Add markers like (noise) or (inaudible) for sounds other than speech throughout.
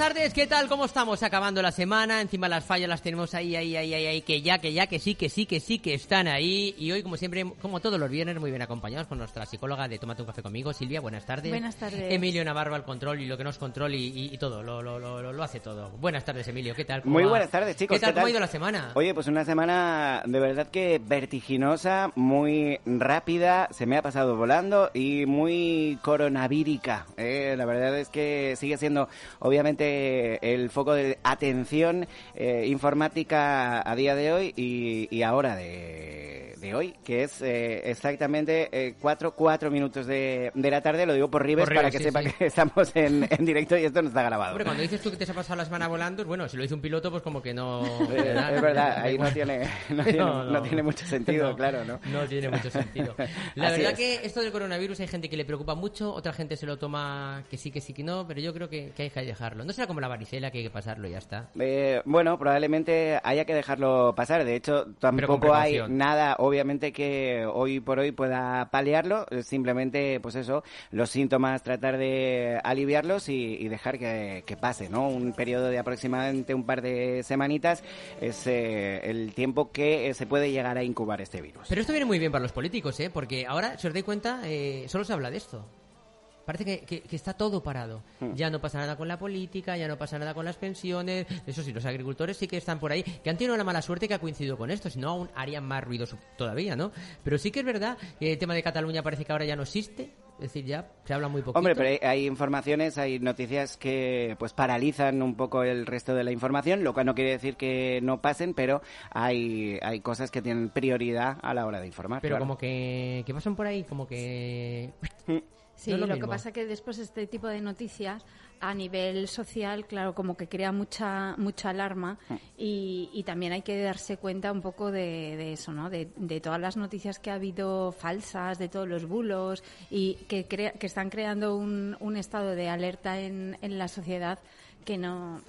tardes, ¿qué tal? ¿Cómo estamos? Acabando la semana, encima las fallas las tenemos ahí, ahí, ahí, ahí, ahí, que ya, que ya, que sí, que sí, que sí, que están ahí. Y hoy, como siempre, como todos los viernes, muy bien acompañados con nuestra psicóloga de Tómate un café conmigo, Silvia, buenas tardes. Buenas tardes. Emilio Navarro al control y lo que nos control y, y- y todo, lo, lo, lo, lo- lo hace todo. Buenas tardes, Emilio, ¿qué tal? ¿Cómo Muy va? buenas tardes, chicos. ¿Qué tal? ¿qué ¿Cómo ha tal? ido la semana? Oye, pues una semana de verdad que vertiginosa, muy rápida, se me ha pasado volando y muy coronavírica. ¿eh? La verdad es que sigue siendo, obviamente, el foco de atención eh, informática a día de hoy y, y ahora de, de hoy, que es eh, exactamente eh, cuatro, cuatro minutos de, de la tarde. Lo digo por Rives Por para que sí, sepa sí. que (laughs) estamos en, en directo y esto no está grabado. Hombre, cuando dices tú que te has pasado la semana volando, bueno, si lo dice un piloto, pues como que no... Eh, (laughs) es verdad, ahí no tiene, no tiene, no tiene mucho sentido, claro, ¿no? No tiene mucho sentido. La Así verdad es. que esto del coronavirus hay gente que le preocupa mucho, otra gente se lo toma que sí, que sí, que no, pero yo creo que, que hay que dejarlo. No será como la varicela que hay que pasarlo y ya está. Eh, bueno, probablemente haya que dejarlo pasar. De hecho, tampoco hay nada, obviamente, que hoy por hoy pueda paliarlo. Simplemente, pues eso, los síntomas, tratar de aliviarlos y, y dejar que, que pase, ¿no? Un periodo de aproximadamente un par de semanitas es eh, el tiempo que eh, se puede llegar a incubar este virus. Pero esto viene muy bien para los políticos, ¿eh? Porque ahora, si os dais cuenta, eh, solo se habla de esto. Parece que, que- que está todo parado. Hmm. Ya no pasa nada con la política, ya no pasa nada con las pensiones. Eso sí, los agricultores sí que están por ahí, que han tenido una mala suerte que ha coincidido con esto, si no aún harían más ruido todavía, ¿no? Pero sí que es verdad que el tema de Cataluña parece que ahora ya no existe. Es decir, ya se habla muy poquito. Hombre, pero hay, hay informaciones, hay noticias que pues paralizan un poco el resto de la información, lo cual no quiere decir que no pasen, pero hay, hay cosas que tienen prioridad a la hora de informar. Pero claro. como que, que pasan por ahí, como que... Sí, No lo que pasa que después este tipo de noticias a nivel social, claro, como que crea mucha mucha alarma Mm. y, y también hay que darse cuenta un poco de, de eso, ¿no? De, de todas las noticias que ha habido falsas, de todos los bulos y que, crea- que están creando un, un estado de alerta en, en la sociedad que no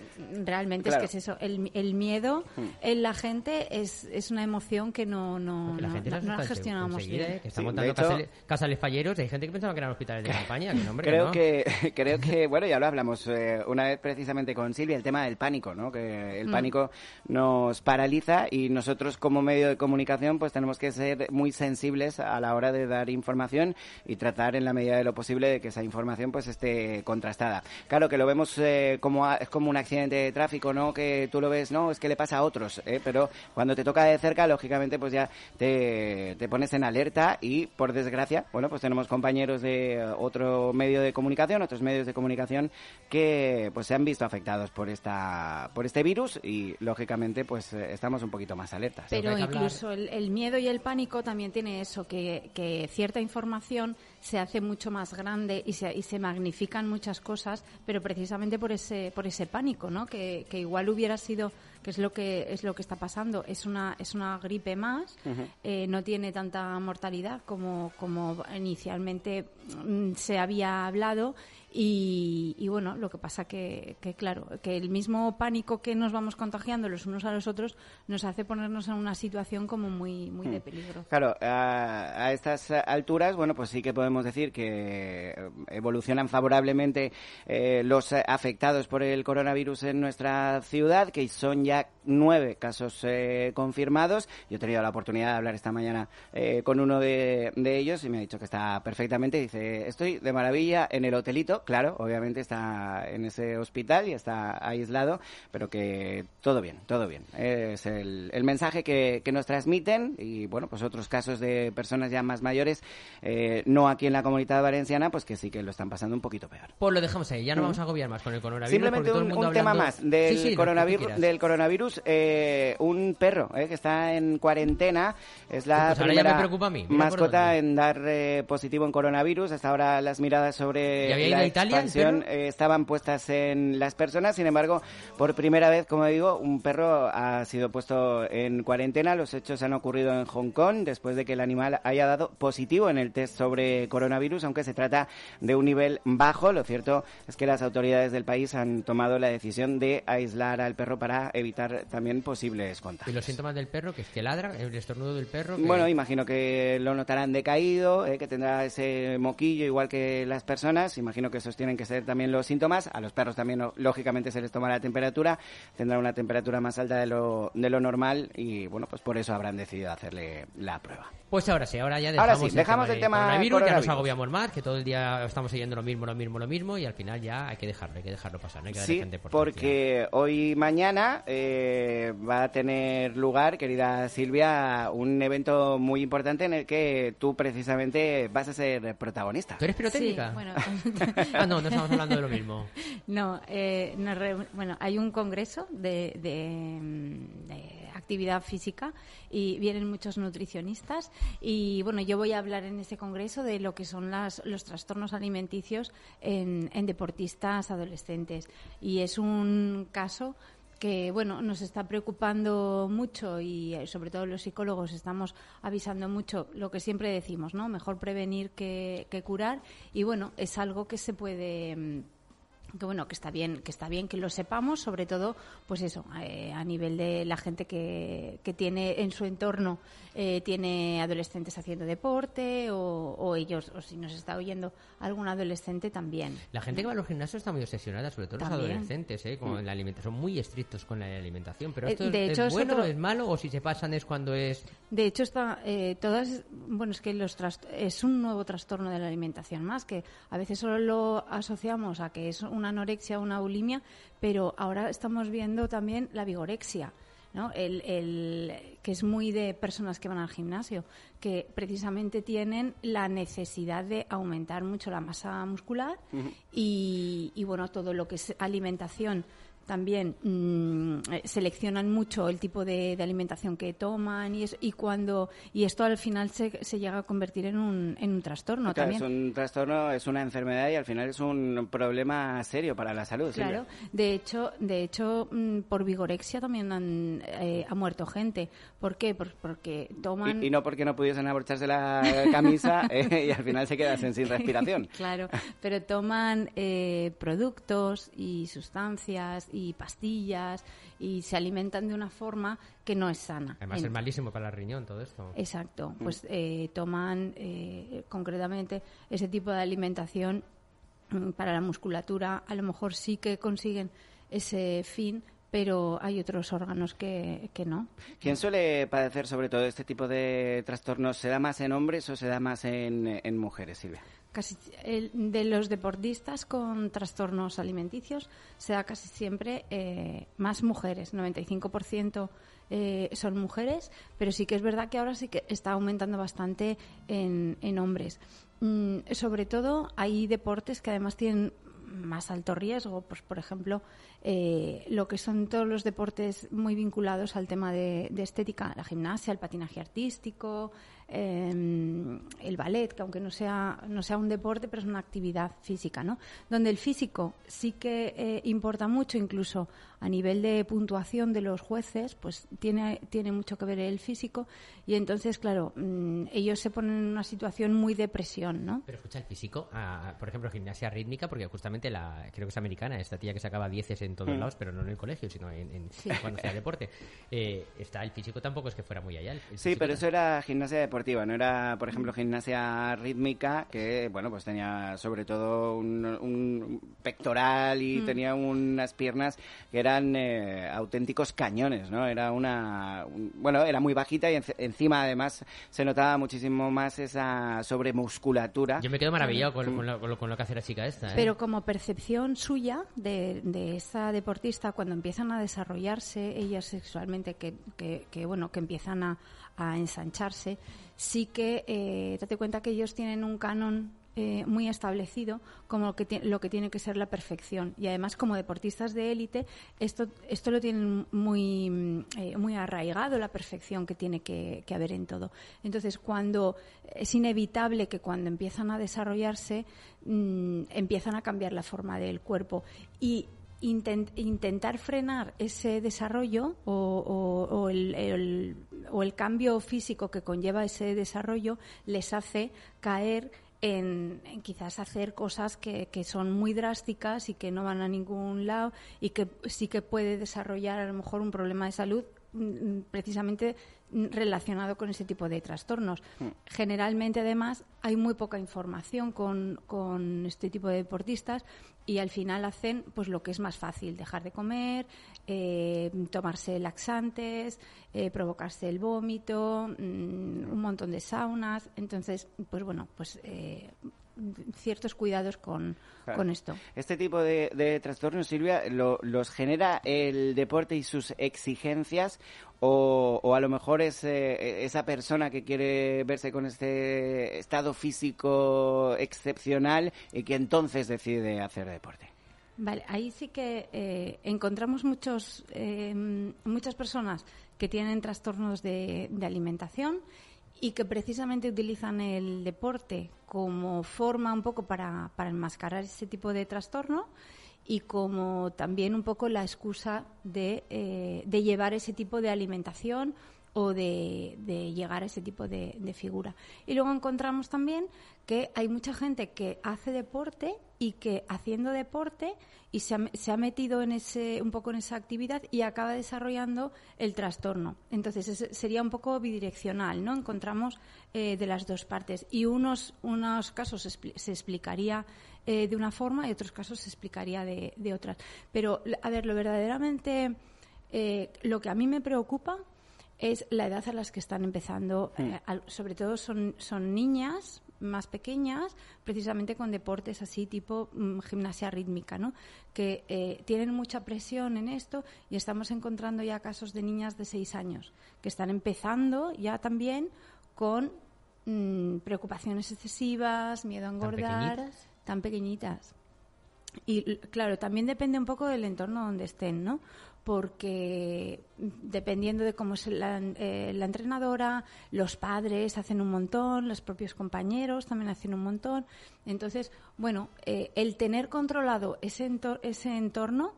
realmente Claro. es que es eso el, el miedo en la gente es, es una emoción que no no, que la no- gente no- no la gestionamos bien. ¿eh? que está Sí, montando casales, casales falleros hay gente que pensaba que eran hospitales de (laughs) campaña, que hombre, que Creo no. que, (laughs) creo que, bueno, ya lo hablamos eh, una vez precisamente con Silvia, el tema del pánico, ¿no? Que el Mm. pánico nos paraliza y nosotros como medio de comunicación pues tenemos que ser muy sensibles a la hora de dar información y tratar en la medida de lo posible de que esa información pues esté contrastada. Claro que lo vemos eh, como a- es como un accidente de tráfico, ¿no? Que tú lo ves, no, es que le pasa a otros, ¿eh? Pero cuando te toca de cerca, lógicamente pues ya te, te pones en alerta y por desgracia, bueno, pues tenemos compañeros de otro medio de comunicación, otros medios de comunicación que pues se han visto afectados por esta por este virus y lógicamente pues eh, estamos un poquito más alertas. Pero incluso el, el miedo y el pánico también tiene eso, que, que cierta información se hace mucho más grande y se, y se magnifican muchas cosas, pero precisamente por ese, por ese pánico, ¿no? Que, que igual hubiera sido, que es lo que es lo que está pasando, es una, es una gripe más, eh, no tiene tanta mortalidad como, como inicialmente mm, se había hablado y, y bueno, lo que pasa que, que claro, que el mismo pánico que nos vamos contagiando los unos a los otros nos hace ponernos en una situación como muy, muy de peligro. Claro, a, a estas alturas, bueno, pues sí que podemos decir que eh, evolucionan favorablemente eh, los afectados por el coronavirus en nuestra ciudad, que son ya nueve casos eh, confirmados. Yo he tenido la oportunidad de hablar esta mañana eh, con uno de, de ellos y me ha dicho que está perfectamente. Dice, estoy de maravilla en el hotelito, claro, obviamente está en ese hospital y está aislado, pero que todo bien, todo bien. Es el, el mensaje que, que nos transmiten y, bueno, pues otros casos de personas ya más mayores, eh, no aquí en la comunidad valenciana, pues que sí que lo están pasando un poquito peor. Pues lo dejamos ahí, ya no vamos a agobiar más con el coronavirus. Simplemente todo el un, mundo un tema hablando- más del, Sí, sí, coronavirus, del coronavirus. Eh, un perro eh, que está en cuarentena es la Pues primera me preocupa a mí, mascota en dar eh, positivo en coronavirus. Hasta ahora las miradas sobre ¿Ya había ido la Italia expansión eh, estaban puestas en las personas. Sin embargo, por primera vez, como digo, un perro ha sido puesto en cuarentena. Los hechos han ocurrido en Hong Kong después de que el animal haya dado positivo en el test sobre coronavirus, aunque se trata de un nivel bajo. Lo cierto es que las autoridades del país han tomado la decisión de aislar al perro para evitar también posibles ¿Y contagios. los síntomas del perro? Que es que ladra, el estornudo del perro. que- Bueno, imagino que lo notarán decaído, eh, que tendrá ese moquillo igual que las personas. Imagino que esos tienen que ser también los síntomas. A los perros también, lógicamente, se les toma la temperatura. Tendrá una temperatura más alta de lo, de lo normal y, bueno, pues por eso habrán decidido hacerle la prueba. Pues ahora sí, ahora ya Ahora dejamos, sí, dejamos el de tema coronavirus, ya nos coronavirus. agobiamos más, que todo el día estamos oyendo lo mismo, lo mismo, lo mismo, y al final ya hay que dejarlo, hay que dejarlo pasar, no hay que Sí, tanta importancia. porque hoy mañana eh, va a tener lugar, querida Silvia, un evento muy importante en el que tú precisamente vas a ser protagonista. ¿Tú eres pirotécnica? Sí, bueno. (laughs) ah, no, no estamos hablando de lo mismo. (laughs) No, eh, bueno, hay un congreso de, de, mm, de actividad física y vienen muchos nutricionistas y bueno, yo voy a hablar en ese congreso de lo que son las, los trastornos alimenticios en, en deportistas adolescentes y es un caso que bueno nos está preocupando mucho y eh, sobre todo los psicólogos estamos avisando mucho lo que siempre decimos no mejor prevenir que, que curar y bueno es algo que se puede mm, que bueno que está bien que está bien que lo sepamos sobre todo pues eso eh, a nivel de la gente que, que tiene en su entorno eh, tiene adolescentes haciendo deporte o, o ellos o si nos está oyendo algún adolescente también La gente que va a los gimnasios está muy obsesionada, sobre todo los También. adolescentes, ¿eh? con la alimentación, son muy estrictos con la alimentación. Pero Eh, esto es- de es, hecho, es bueno, otro- es malo, o si se pasan es cuando es... De hecho, está, eh, todas, bueno, es que los trast- es un nuevo trastorno de la alimentación más, que a veces solo lo asociamos a que es una anorexia o una bulimia, pero ahora estamos viendo también la vigorexia. ¿no? El, el- que es muy de personas que van al gimnasio, que precisamente tienen la necesidad de aumentar mucho la masa muscular y, y, bueno, todo lo que es alimentación también mm, eh, seleccionan mucho el tipo de, de alimentación que toman y, eso, y cuando y esto al final se, se llega a convertir en un, en un trastorno Claro, también. es un trastorno, es una enfermedad y al final es un problema serio para la salud. Silvia. Claro, de hecho, de hecho mm, por vigorexia también han, eh, ha muerto gente. ¿Por qué? Por- porque toman Y, y no porque no pudiesen abrocharse la camisa (laughs) eh, y al final se quedasen sin (laughs) respiración. Claro, pero toman eh, productos y sustancias y pastillas y se alimentan de una forma que no es sana. Además es malísimo para el riñón todo esto. Exacto, pues eh, toman eh, concretamente ese tipo de alimentación mm, para la musculatura. A lo mejor sí que consiguen ese fin, pero hay otros órganos que, que no. ¿Quién suele padecer sobre todo este tipo de trastornos? ¿Se da más en hombres o se da más en, en mujeres, Silvia? Casi el- de los deportistas con trastornos alimenticios se da casi siempre eh, más mujeres, 95% eh, son mujeres, pero sí que es verdad que ahora sí que está aumentando bastante en, hombres. Mm, sobre todo hay deportes que además tienen más alto riesgo, pues por ejemplo, eh, lo que son todos los deportes muy vinculados al tema de estética, la gimnasia, el patinaje artístico, eh, el ballet, que aunque no sea, no sea un deporte, pero es una actividad física, ¿no? Donde el físico sí que eh, importa mucho, incluso a nivel de puntuación de los jueces, pues tiene, tiene mucho que ver el físico, y entonces, claro, mm, ellos se ponen en una situación muy de presión, ¿no? Pero escucha el físico, ah, por ejemplo, gimnasia rítmica, porque justamente la, creo que es americana, esta tía que sacaba dieces en todos lados, pero no en el colegio, sino en, en- Sí. cuando hacía deporte. Eh, está el físico tampoco es que fuera muy allá. el- el Sí, pero eso era gimnasia deportiva, no era, por ejemplo, gimnasia rítmica, que, bueno, pues tenía sobre todo un, un pectoral y tenía unas piernas que eran eh, auténticos cañones, ¿no? Era una, un- bueno, era muy bajita y enci- encima, además, se notaba muchísimo más esa sobremusculatura. Yo me quedo maravillado con, con lo, con lo- con lo que hace la chica esta. ¿eh? Pero como percepción suya de, de esa deportista, cuando empiezan a desarrollarse ellas sexualmente, que, que, que, bueno, que empiezan a, a ensancharse, sí que eh, date cuenta que ellos tienen un canon eh, muy establecido como lo que, lo que tiene que ser la perfección. Y además, como deportistas de élite, esto, esto lo tienen muy, eh, muy arraigado, la perfección que tiene que, haber en todo. Entonces, cuando es inevitable que cuando empiezan a desarrollarse, mm, empiezan a cambiar la forma del cuerpo. Y intentar frenar ese desarrollo o, el, o, el, cambio físico que conlleva ese desarrollo les hace caer en, quizás hacer cosas que, que, son muy drásticas y que no van a ningún lado y que sí que puede desarrollar a lo mejor un problema de salud precisamente relacionado con ese tipo de trastornos. Mm. Generalmente, además, hay muy poca información con, con, este tipo de deportistas y al final hacen pues lo que es más fácil, dejar de comer, eh, tomarse laxantes, eh, provocarse el vómito, mm, un montón de saunas. Entonces, pues bueno, pues eh, ciertos cuidados con, con, esto. Este tipo de, trastornos, Silvia, ¿los genera el deporte y sus exigencias o, o a lo mejor es esa persona que quiere verse con este estado físico excepcional y que entonces decide hacer deporte? Vale, ahí sí que eh, encontramos muchos, eh, muchas personas que tienen trastornos de, de alimentación y que precisamente utilizan el deporte como forma un poco para, para enmascarar ese tipo de trastorno y como también un poco la excusa de, eh, de llevar ese tipo de alimentación o de, llegar a ese tipo de, de, figura. Y luego encontramos también que hay mucha gente que hace deporte y que haciendo deporte y se ha, se ha, metido en ese un poco en esa actividad y acaba desarrollando el trastorno. Entonces sería un poco bidireccional, ¿no? Encontramos eh, de las dos partes y unos unos casos se explicaría eh, de una forma y otros casos se explicaría de, de otras. Pero a ver, lo verdaderamente eh, lo que a mí me preocupa es la edad a las que están empezando, mm. eh, sobre todo son, son niñas más pequeñas, precisamente con deportes así tipo mm, gimnasia rítmica, ¿no? que eh, tienen mucha presión en esto y estamos encontrando ya casos de niñas de seis años que están empezando ya también con mm, preocupaciones excesivas, miedo a engordar, tan pequeñitas. Y claro, también depende un poco del entorno donde estén, ¿no? Porque dependiendo de cómo es la, eh, la, entrenadora, los padres hacen un montón, los propios compañeros también hacen un montón. Entonces, bueno, eh, el tener controlado ese, ese entorno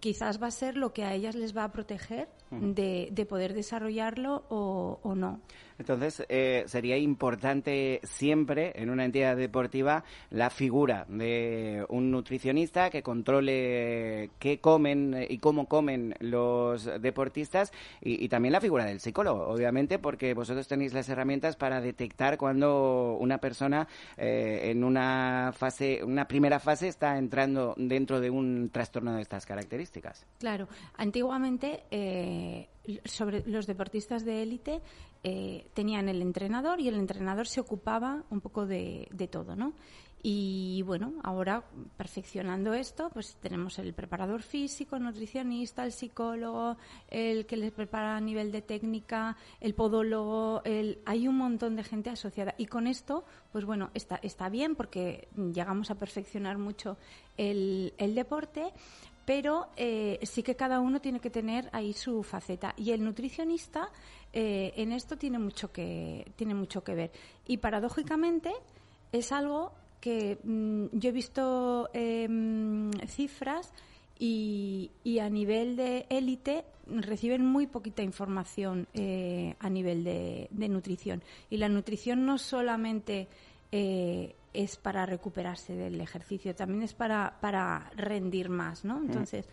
quizás va a ser lo que a ellas les va a proteger de, de poder desarrollarlo o, o no. Entonces, eh, sería importante siempre en una entidad deportiva la figura de un nutricionista que controle qué comen y cómo comen los deportistas y, también la figura del psicólogo, obviamente, porque vosotros tenéis las herramientas para detectar cuando una persona eh, en una fase, una primera fase está entrando dentro de un trastorno de estas características. Claro, antiguamente eh, sobre los deportistas de élite eh, tenían el entrenador y el entrenador se ocupaba un poco de, todo, ¿no? Y bueno, ahora perfeccionando esto, pues tenemos el preparador físico, el nutricionista, el psicólogo, el que les prepara a nivel de técnica, el podólogo, el... hay un montón de gente asociada. Y con esto, pues bueno, está, está bien porque llegamos a perfeccionar mucho el, el deporte, pero eh, sí que cada uno tiene que tener ahí su faceta. Y el nutricionista eh, en esto tiene mucho que tiene mucho que ver y paradójicamente es algo que mm, yo he visto em, cifras y, a nivel de élite reciben muy poquita información eh, a nivel de, nutrición y la nutrición no solamente es para recuperarse del ejercicio también es para para rendir más no mm. entonces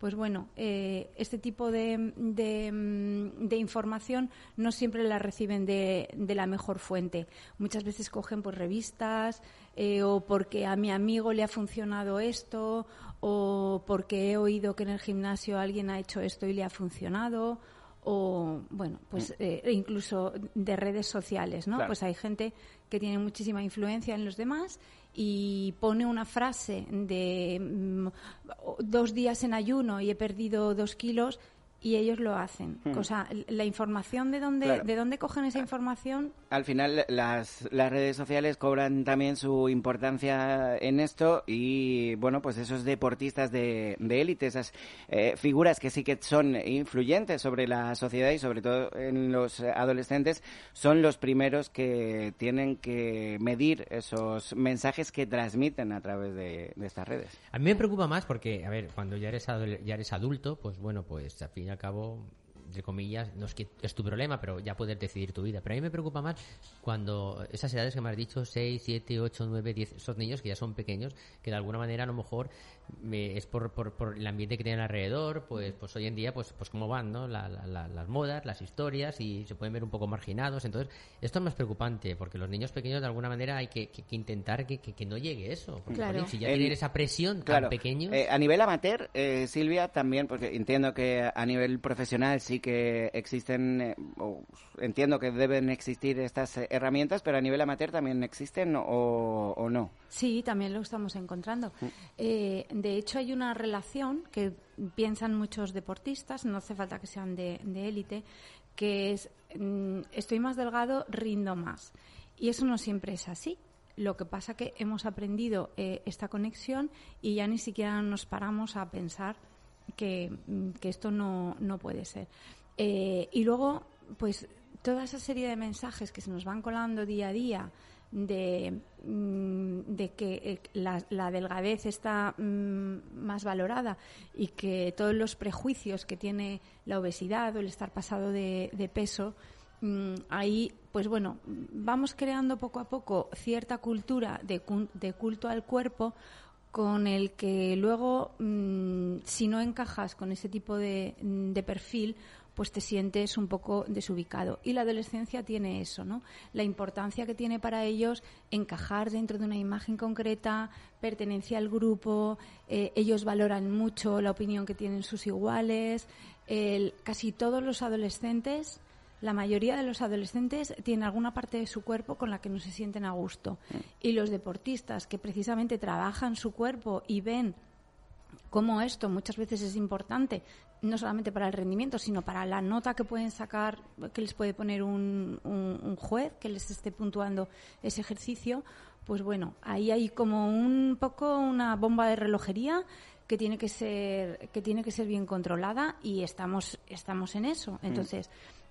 pues bueno, eh, este tipo de, de, información no siempre la reciben de, de, la mejor fuente. Muchas veces cogen por revistas eh, o porque a mi amigo le ha funcionado esto o porque he oído que en el gimnasio alguien ha hecho esto y le ha funcionado o bueno pues mm. eh, incluso de redes sociales no pues hay gente que tiene muchísima influencia en los demás y pone una frase de mm, dos días en ayuno y he perdido dos kilos y ellos lo hacen. Hmm. O sea, la información de dónde, Claro. de dónde cogen esa información, Al final, las, las redes sociales cobran también su importancia en esto y, bueno, pues esos deportistas de, de élite, esas eh, figuras que sí que son influyentes sobre la sociedad y sobre todo en los adolescentes, son los primeros que tienen que medir esos mensajes que transmiten a través de, de estas redes. A mí me preocupa más porque, a ver, cuando ya eres, ya eres adulto, pues bueno, pues al fin y al cabo, entre comillas, no es que es tu problema, pero ya puedes decidir tu vida. Pero a mí me preocupa más cuando esas edades que me has dicho, 6, 7, 8, 9, 10, esos niños que ya son pequeños, que de alguna manera a lo mejor me- es por, por, por el ambiente que tienen alrededor, pues, pues hoy en día, pues, pues cómo van, ¿no? La- la- la- las modas, las historias y se pueden ver un poco marginados. Entonces, esto es más preocupante porque los niños pequeños de alguna manera hay que, que- que intentar que, que- que no llegue eso. Porque, Claro. jolín, si ya tienen esa presión Claro. tan pequeños. Eh, a nivel amateur, eh, Silvia, también, porque entiendo que a nivel profesional sí que existen, eh, o entiendo que deben existir estas eh, herramientas, pero a nivel amateur también existen o, o no. sí, también lo estamos encontrando. Eh, de hecho, hay una relación que piensan muchos deportistas, no hace falta que sean de élite, que es mm, estoy más delgado, rindo más. Y eso no siempre es así. Lo que pasa que hemos aprendido eh, esta conexión y ya ni siquiera nos paramos a pensar que, mm, esto no, no puede ser. Eh, y luego, pues toda esa serie de mensajes que se nos van colando día a día de, mm, de que eh, la, delgadez está mm, más valorada y que todos los prejuicios que tiene la obesidad o el estar pasado de, peso, mm, ahí, pues bueno, vamos creando poco a poco cierta cultura de, de culto al cuerpo con el que luego, si no encajas con ese tipo de perfil, pues te sientes un poco desubicado. Y la adolescencia tiene eso, ¿no? La importancia que tiene para ellos encajar dentro de una imagen concreta, pertenencia al grupo, eh, ellos valoran mucho la opinión que tienen sus iguales. El- casi todos los adolescentes la mayoría de los adolescentes tienen alguna parte de su cuerpo con la que no se sienten a gusto. Y los deportistas que precisamente trabajan su cuerpo y ven cómo esto muchas veces es importante, no solamente para el rendimiento, sino para la nota que pueden sacar, que les puede poner un, un- un juez que les esté puntuando ese ejercicio, pues bueno, ahí hay como un poco una bomba de relojería que tiene que ser que tiene que ser bien controlada y estamos estamos en eso. Entonces,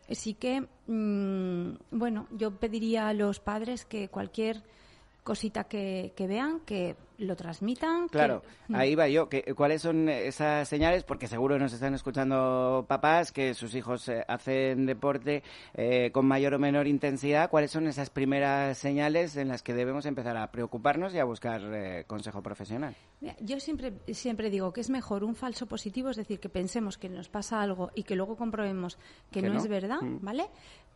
sí que mm, bueno, yo pediría a los padres que cualquier cosita que, que vean, que lo transmitan. Claro, Mm. ahí va yo. que- ¿Cuáles son esas señales? Porque seguro nos están escuchando papás que sus hijos eh, hacen deporte eh, con mayor o menor intensidad. ¿Cuáles son esas primeras señales en las que debemos empezar a preocuparnos y a buscar eh, consejo profesional? Mira, Yo siempre, siempre digo que es mejor un falso positivo, es decir, que pensemos que nos pasa algo y que luego comprobemos que, Que no, no. es verdad, Mm. ¿vale?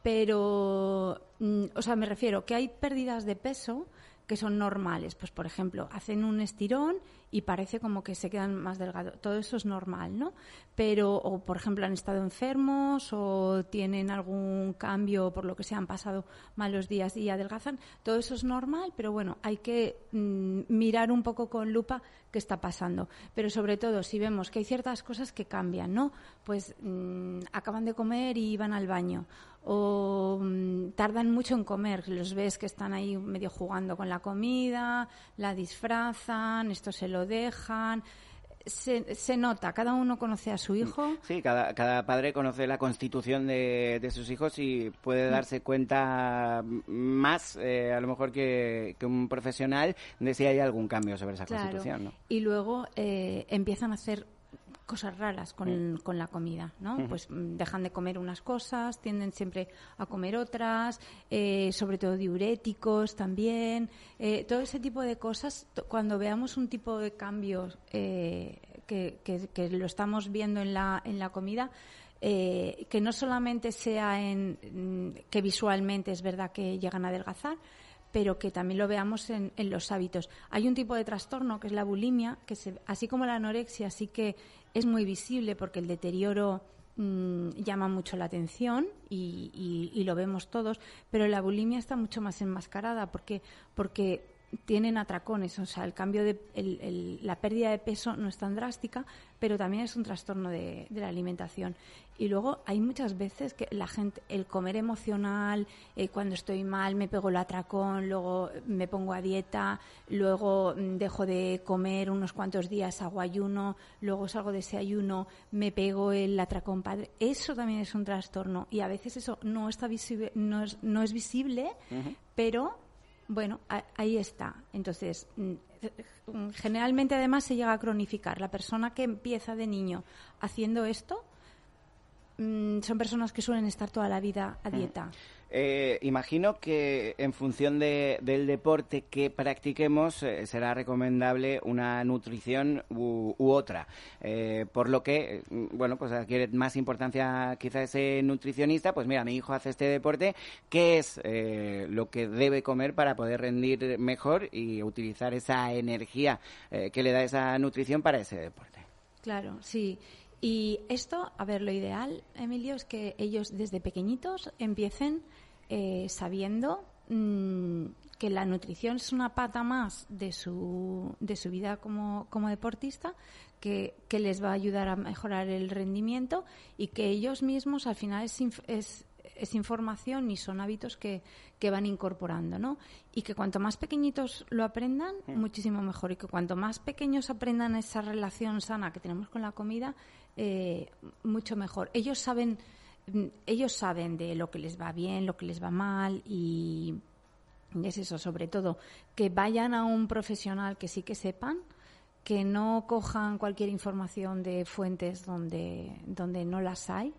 Pero, mm, o sea, me refiero que hay pérdidas de peso que son normales. Pues, por ejemplo, hacen un estirón y parece como que se quedan más delgados. Todo eso es normal, ¿no? Pero, o por ejemplo, han estado enfermos o tienen algún cambio por lo que se han pasado malos días y adelgazan. Todo eso es normal, pero bueno, hay que mm, mirar un poco con lupa qué está pasando. Pero sobre todo, si vemos que hay ciertas cosas que cambian, ¿no? Pues mm, acaban de comer y van al baño. O mm, tardan mucho en comer, los ves que están ahí medio jugando con la comida, la disfrazan, esto se lo dejan. Se, se nota, cada uno conoce a su hijo. Sí, cada, cada padre conoce la constitución de, de sus hijos y puede darse cuenta más, eh, a lo mejor, que, que un profesional de si hay algún cambio sobre esa Claro. constitución. ¿no? Y luego eh, empiezan a hacer cosas raras con, con la comida, ¿no? Pues mm, dejan de comer unas cosas, tienden siempre a comer otras, eh, sobre todo diuréticos también, eh, todo ese tipo de cosas. Cuando veamos un tipo de cambios eh, que, que- que lo estamos viendo en la, en la comida, eh, que no solamente sea en mm, que visualmente es verdad que llegan a adelgazar, pero que también lo veamos en, en los hábitos. Hay un tipo de trastorno que es la bulimia, que se, así como la anorexia, sí que es muy visible porque el deterioro mm, llama mucho la atención y, lo vemos todos, pero la bulimia está mucho más enmascarada porque, porque tienen atracones, o sea, el cambio de el- el- la pérdida de peso no es tan drástica, pero también es un trastorno de la alimentación. Y luego hay muchas veces que la gente, el comer emocional, eh, cuando estoy mal me pego el atracón, luego me pongo a dieta, luego mm, dejo de comer unos cuantos días, hago ayuno, luego salgo de ese ayuno, me pego el atracón padre. Eso también es un trastorno y a veces eso no está visible, no es, no es visible, pero bueno, a- ahí está. Entonces, mm, mm, generalmente además se llega a cronificar. La persona que empieza de niño haciendo esto mm, son personas que suelen estar toda la vida a dieta. Eh, imagino que en función de- del deporte que practiquemos eh, será recomendable una nutrición u, u otra. Eh, por lo que, eh, bueno, pues adquiere más importancia quizá ese nutricionista. Pues mira, mi hijo hace este deporte. ¿Qué es eh, lo que debe comer para poder rendir mejor y utilizar esa energía que le da esa nutrición para ese deporte? Claro, sí. Y esto, a ver, lo ideal, Emilio, es que ellos desde pequeñitos empiecen eh, sabiendo mm, que la nutrición es una pata más de su, de su vida como, como deportista, que, que les va a ayudar a mejorar el rendimiento y que ellos mismos al final es, es, es información y son hábitos que, que van incorporando, ¿no? Y que cuanto más pequeñitos lo aprendan, muchísimo mejor. Y que cuanto más pequeños aprendan esa relación sana que tenemos con la comida, eh, mucho mejor. Ellos saben, mm, ellos saben de lo que les va bien, lo que les va mal y es eso, sobre todo, que vayan a un profesional que sí que sepan, que no cojan cualquier información de fuentes donde, donde no las hay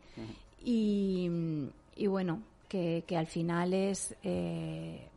y, y bueno, que, que al final es, eh,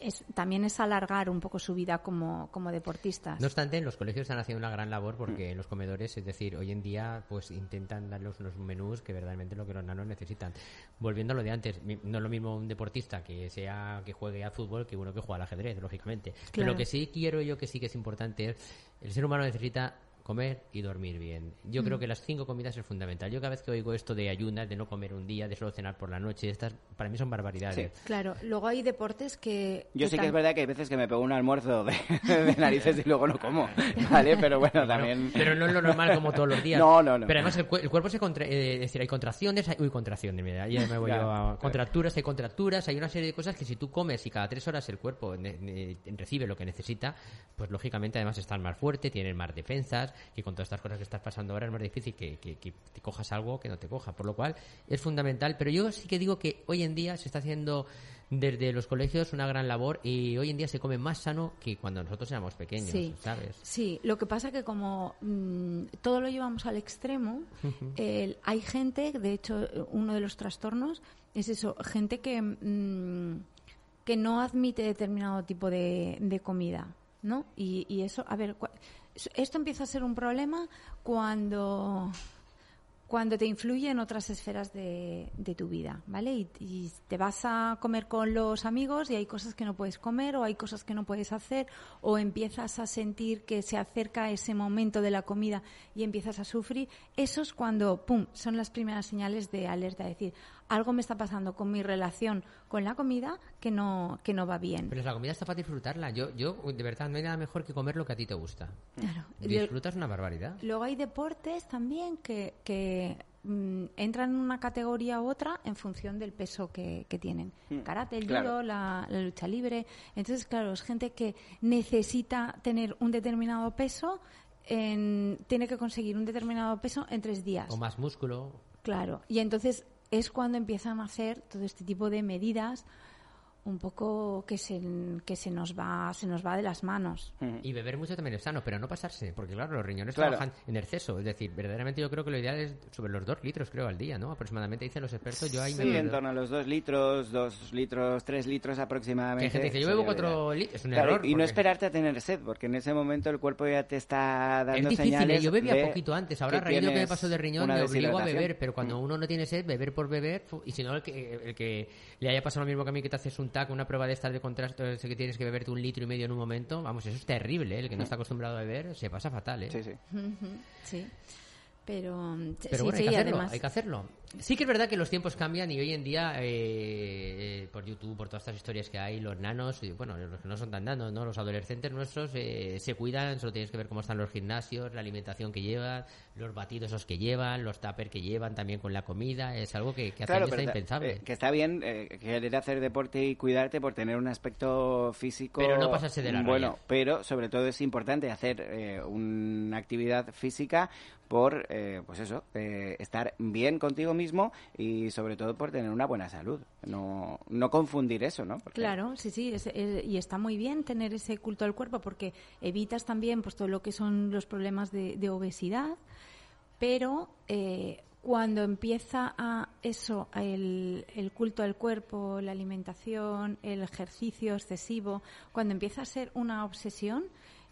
es también es alargar un poco su vida como, como deportistas. No obstante, en los colegios están haciendo una gran labor porque los comedores, es decir, hoy en día, pues intentan darles unos menús que verdaderamente lo que los nanos necesitan. Volviendo a lo de antes, no es lo mismo un deportista que sea que juegue a fútbol que uno que juega al ajedrez, lógicamente. Pero lo que sí quiero yo que sí que es importante es el ser humano necesita comer y dormir bien. Yo Mm. creo que las cinco comidas es fundamental. Yo cada vez que oigo esto de ayunas, de no comer un día, de solo cenar por la noche, estas para mí son barbaridades. Claro, luego hay deportes que... Yo sí que es verdad que hay veces que me pego un almuerzo de, (laughs) de narices y luego no como, ¿vale? Pero bueno, también... Pero no es lo normal como todos los días. No, no, no. Pero además el, cu- el cuerpo se contra... eh, es decir, hay contracciones, hay... Uy, contracciones, mira, ya me voy Claro, yo a... claro. Contracturas, hay contracturas, hay una serie de cosas que si tú comes y cada tres horas el cuerpo ne- ne- recibe lo que necesita, pues lógicamente además están más fuerte, tienen más defensas y con todas estas cosas que estás pasando ahora es más difícil que, que- que te cojas algo que no te coja. Por lo cual es fundamental. Pero yo sí que digo que hoy en día se está haciendo desde los colegios una gran labor y hoy en día se come más sano que cuando nosotros éramos pequeños, Sí. ¿sabes? Sí, lo que pasa que como mm, todo lo llevamos al extremo, hay gente, de hecho, uno de los trastornos es eso, gente que, mm, que no admite determinado tipo de, de comida, ¿no? Y, y eso, a ver, esto empieza a ser un problema cuando cuando te influye en otras esferas de, de tu vida, ¿vale? Y, y te vas a comer con los amigos y hay cosas que no puedes comer o hay cosas que no puedes hacer o empiezas a sentir que se acerca ese momento de la comida y empiezas a sufrir. Eso es cuando, ¡pum!, son las primeras señales de alerta, decir, algo me está pasando con mi relación con la comida que no, que no va bien. Pero la comida está para disfrutarla. Yo, yo, de verdad, no hay nada mejor que comer lo que a ti te gusta. Claro. Disfrutas una barbaridad. Luego hay deportes también que, que mm, entran en una categoría u otra en función del peso que, que tienen. Karate, el claro. judo, la, la lucha libre. Entonces, claro, es gente que necesita tener un determinado peso, en- tiene que conseguir un determinado peso en tres días. O más músculo. Claro. Y entonces es cuando empiezan a hacer todo este tipo de medidas un poco que se, que se nos va se nos va de las manos. Y beber mucho también es sano, pero no pasarse, porque claro, los riñones Claro. trabajan en exceso. Es decir, verdaderamente yo creo que lo ideal es sobre los dos litros, creo, al día, ¿no? Aproximadamente dicen los expertos. Yo ahí me Sí, quedo. en torno a los dos litros, dos litros, tres litros Que aproximadamente. hay gente que dice, yo bebo cuatro litros. Es un Claro, error. y no porque esperarte a tener sed, porque en ese momento el cuerpo ya te está dando Es difícil, señales. ¿eh? yo bebía poquito antes. Ahora, a que raíz de lo que me pasó de riñón, me obligo a beber. Pero cuando uno no tiene sed, beber por beber. Y si no, el que, el que le haya pasado lo mismo que a mí, que te haces un TAC, una prueba de estas de contraste, ese que tienes que beberte un litro y medio en un momento, vamos, eso es terrible. ¿eh? El que no está acostumbrado a beber se pasa fatal, ¿eh? Sí, sí. Sí. Pero, Pero sí, bueno, sí, hay, que hacerlo, además. hay que hacerlo. Sí que es verdad que los tiempos cambian y hoy en día, eh, por YouTube, por todas estas historias que hay, los nanos, y bueno, los que no son tan nanos, ¿no? los adolescentes nuestros eh, se cuidan, solo tienes que ver cómo están los gimnasios, la alimentación que llevan, los batidos esos que llevan, los tuppers que llevan también con la comida, es algo que, que hace Claro, era ta- impensable. eh, que está bien eh, querer hacer deporte y cuidarte por tener un aspecto físico. Pero no pasarse de la Bueno, raya. pero sobre todo es importante hacer eh, una actividad física por, eh, pues eso, eh, estar bien contigo mismo y sobre todo por tener una buena salud. No, no confundir eso, ¿no? Claro, sí, sí, y está muy bien tener ese culto al cuerpo porque evitas también pues todo lo que son los problemas de, de obesidad, pero eh, cuando empieza a eso, el, el culto al cuerpo, la alimentación, el ejercicio excesivo, cuando empieza a ser una obsesión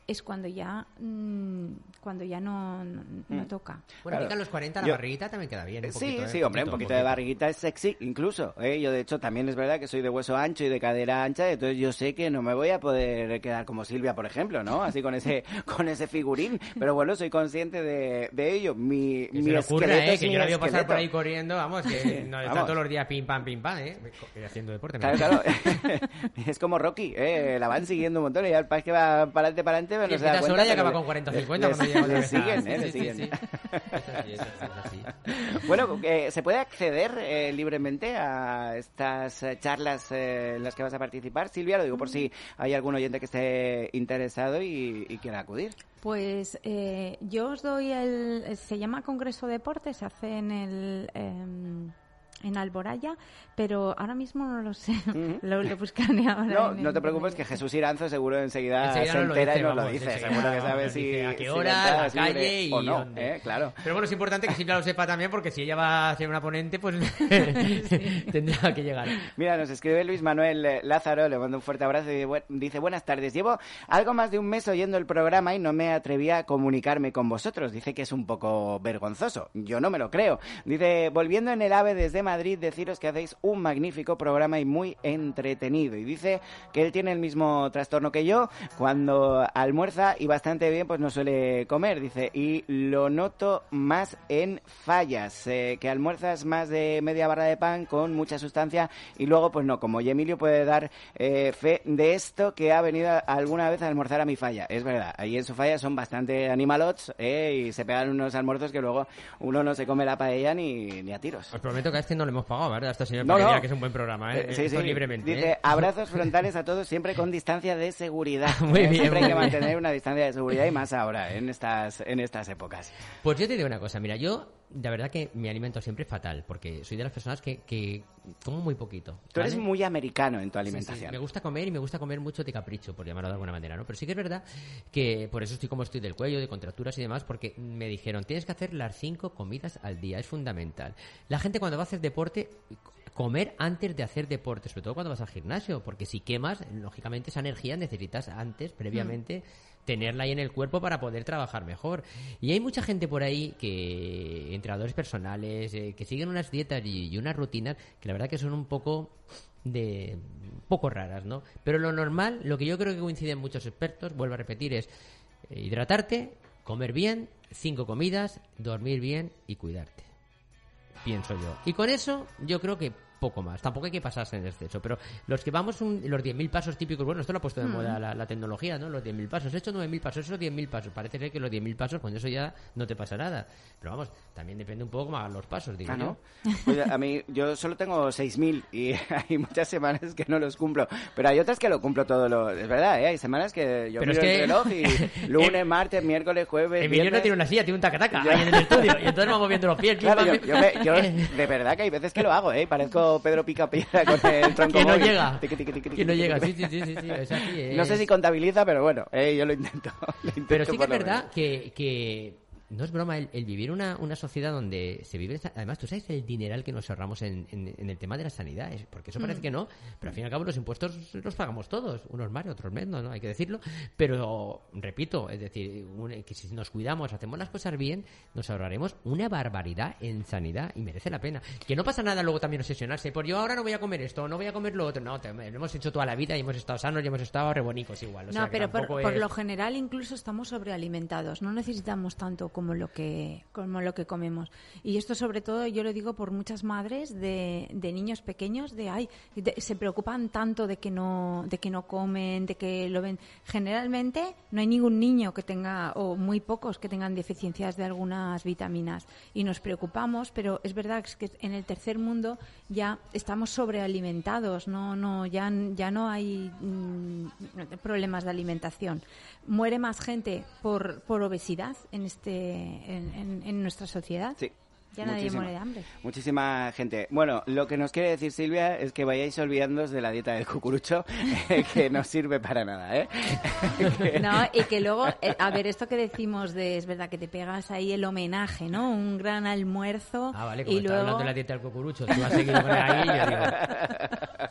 es cuando ya mm, cuando ya no, no, no toca. Bueno, Claro. a los 40 la Yo- barriguita también queda bien. un Sí, poquito, ¿eh? sí, hombre, un poquito de barriguita es sexy, incluso. ¿eh? Yo, de hecho, también es verdad que soy de hueso ancho y de cadera ancha, entonces yo sé que no me voy a poder quedar como Silvia, por ejemplo, ¿no? Así con ese (laughs) con ese figurín. Pero bueno, soy consciente de, de ello. Mi, Que mi se esqueleto ¿eh? es Que mi yo la veo pasar por ahí corriendo, vamos, que (laughs) no está todos los días pim pam, pim pam, ¿eh? Haciendo deporte. Claro, claro. (laughs) es como Rocky, ¿eh? La van siguiendo un montón y ya el país que va para adelante, para adelante, pero no se da empieza cuenta. sola y pero acaba con 40 o le- 50 le- cuando llega otra le vez a- siguen, sí, ¿eh? Le sí, sí, sí. (laughs) Bueno, eh, ¿se puede acceder eh, libremente a estas charlas eh, en las que vas a participar? Silvia, lo digo por si hay algún oyente que esté interesado y, y quiera acudir. Pues eh, yo os doy el. Se llama Congreso Deporte, se hace en el. En Alboraya, pero ahora mismo no lo sé. (laughs) lo, lo buscaré ahora. No, no te preocupes que Jesús Iranzo seguro enseguida, Enseguida se entera dice, y nos lo dice. Seguro que sabe si, a qué hora, la calle y o no, dónde. ¿eh? Claro. Pero bueno, es importante que Silvia lo sepa también porque si ella va a ser una ponente, pues (laughs) tendrá que llegar. Mira, nos escribe Luis Manuel eh, Lázaro, le mando un fuerte abrazo y dice, buenas tardes, llevo algo más de un mes oyendo el programa y no me atrevía a comunicarme con vosotros. Dice que es un poco vergonzoso. Yo no me lo creo. Dice, volviendo en el AVE desde Madrid, deciros que hacéis un magnífico programa y muy entretenido. Y dice que él tiene el mismo trastorno que yo, cuando almuerza y bastante bien, pues no suele comer. Dice, y lo noto más en fallas, eh, que almuerzas más de media barra de pan con mucha sustancia y luego, pues no, como Emilio puede dar eh, fe de esto, que ha venido alguna vez a almorzar a mi falla. Es verdad, ahí en su falla son bastante animalots eh, y se pegan unos almuerzos que luego uno no se come la paella ni, ni a tiros. Os prometo que a este no le hemos pagado, ¿verdad? Esta señora No, no. que es un buen programa, ¿eh? Eh, sí, Esto sí. libremente. Dice, ¿eh? abrazos frontales a todos, siempre con distancia de seguridad. (laughs) Muy Eh, bien, Siempre hay que mantener una distancia de seguridad y más ahora, en estas, en estas épocas. Pues yo te digo una cosa, mira, yo la verdad que me alimento siempre fatal, porque soy de las personas que, que como muy poquito. Tú eres muy americano en tu Sí, sí, alimentación. Me gusta comer y me gusta comer mucho de capricho, por llamarlo de alguna manera, ¿no? Pero sí que es verdad que por eso estoy como estoy del cuello, de contracturas y demás, porque me dijeron, tienes que hacer las cinco comidas al día, es fundamental. La gente cuando va a hacer deporte, comer antes de hacer deporte, sobre todo cuando vas al gimnasio, porque si quemas, lógicamente esa energía necesitas antes, previamente, tenerla ahí en el cuerpo para poder trabajar mejor. Y hay mucha gente por ahí que, entrenadores personales, eh, que siguen unas dietas y, y unas rutinas que la verdad que son un poco de poco raras, ¿no? Pero lo normal, lo que yo creo que coinciden muchos expertos, vuelvo a repetir, es eh, hidratarte, comer bien, cinco comidas, dormir bien y cuidarte. Pienso yo. Y con eso, yo creo que poco más. Tampoco hay que pasarse en exceso. Pero los que vamos un- los 10.000 pasos típicos, bueno, esto lo ha puesto de moda la, la tecnología, ¿no? Los 10.000 pasos. He hecho 9.000 pasos, esos 10.000 pasos. Parece ser que los 10.000 pasos, con eso ya no te pasa nada. Pero vamos, también depende un poco cómo hagan los pasos, digo Ah, yo. (laughs) Pues a mí, yo solo tengo 6.000 y (laughs) hay muchas semanas que no los cumplo. Pero hay otras que lo cumplo todo lo... Es verdad, ¿eh? Hay semanas que yo Pero miro es que- el reloj y (laughs) lunes, martes, miércoles, jueves, Emilio no tiene una silla, tiene un tacataca Ya. ahí en el estudio. Y entonces vamos moviendo los pies. Claro, yo, yo me- yo de verdad que hay veces que lo hago, ¿eh? Parezco Pedro Pica Piedra con el (laughs) tronco que no móvil. llega. Tiqui, tiqui, tiqui, Que no llega, sí, sí, sí, sí, sí, es así, No sé es- si contabiliza, pero bueno, eh, yo lo intento. (laughs) lo intento Pero sí que es verdad que, que no es broma el, el vivir una, una sociedad donde se vive... Además, tú sabes el dineral que nos ahorramos en, en- en el tema de la sanidad. Es- porque eso Mm. parece que no, pero al fin y al cabo los impuestos los pagamos todos. Unos más y otros menos, ¿no? Hay que decirlo. Pero, repito, es decir, un- que si nos cuidamos, hacemos las cosas bien, nos ahorraremos una barbaridad en sanidad y merece la pena. Que no pasa nada luego también obsesionarse. Por yo ahora no voy a comer esto, no voy a comer lo otro. No, te- lo hemos hecho toda la vida y hemos estado sanos y hemos estado rebonicos igual. O sea, no, que pero por, tampoco por es- lo general incluso estamos sobrealimentados. No necesitamos tanto como lo que, como lo que comemos. Y esto sobre todo yo lo digo por muchas madres de, de niños pequeños, de ay, de- se preocupan tanto de que no, de que no comen, de que lo ven. Generalmente no hay ningún niño que tenga, o muy pocos que tengan deficiencias de algunas vitaminas. Y nos preocupamos, pero es verdad que en el tercer mundo ya estamos sobrealimentados, no, no, ya, ya no hay mm, problemas de alimentación. Muere más gente por, por obesidad en este, en, en- en nuestra sociedad. Sí. Ya nadie muchísima. muere de hambre. Muchísima gente. Bueno, lo que nos quiere decir Silvia es que vayáis olvidándoos de la dieta del cucurucho, (laughs) que no sirve para nada, ¿eh? (laughs) No, y que luego, eh, a ver, esto que decimos de, es verdad, que te pegas ahí el homenaje, ¿no? Un gran almuerzo Ah, vale, como y luego hablando de la dieta del cucurucho, tú has seguido con ahí y yo digo... (laughs)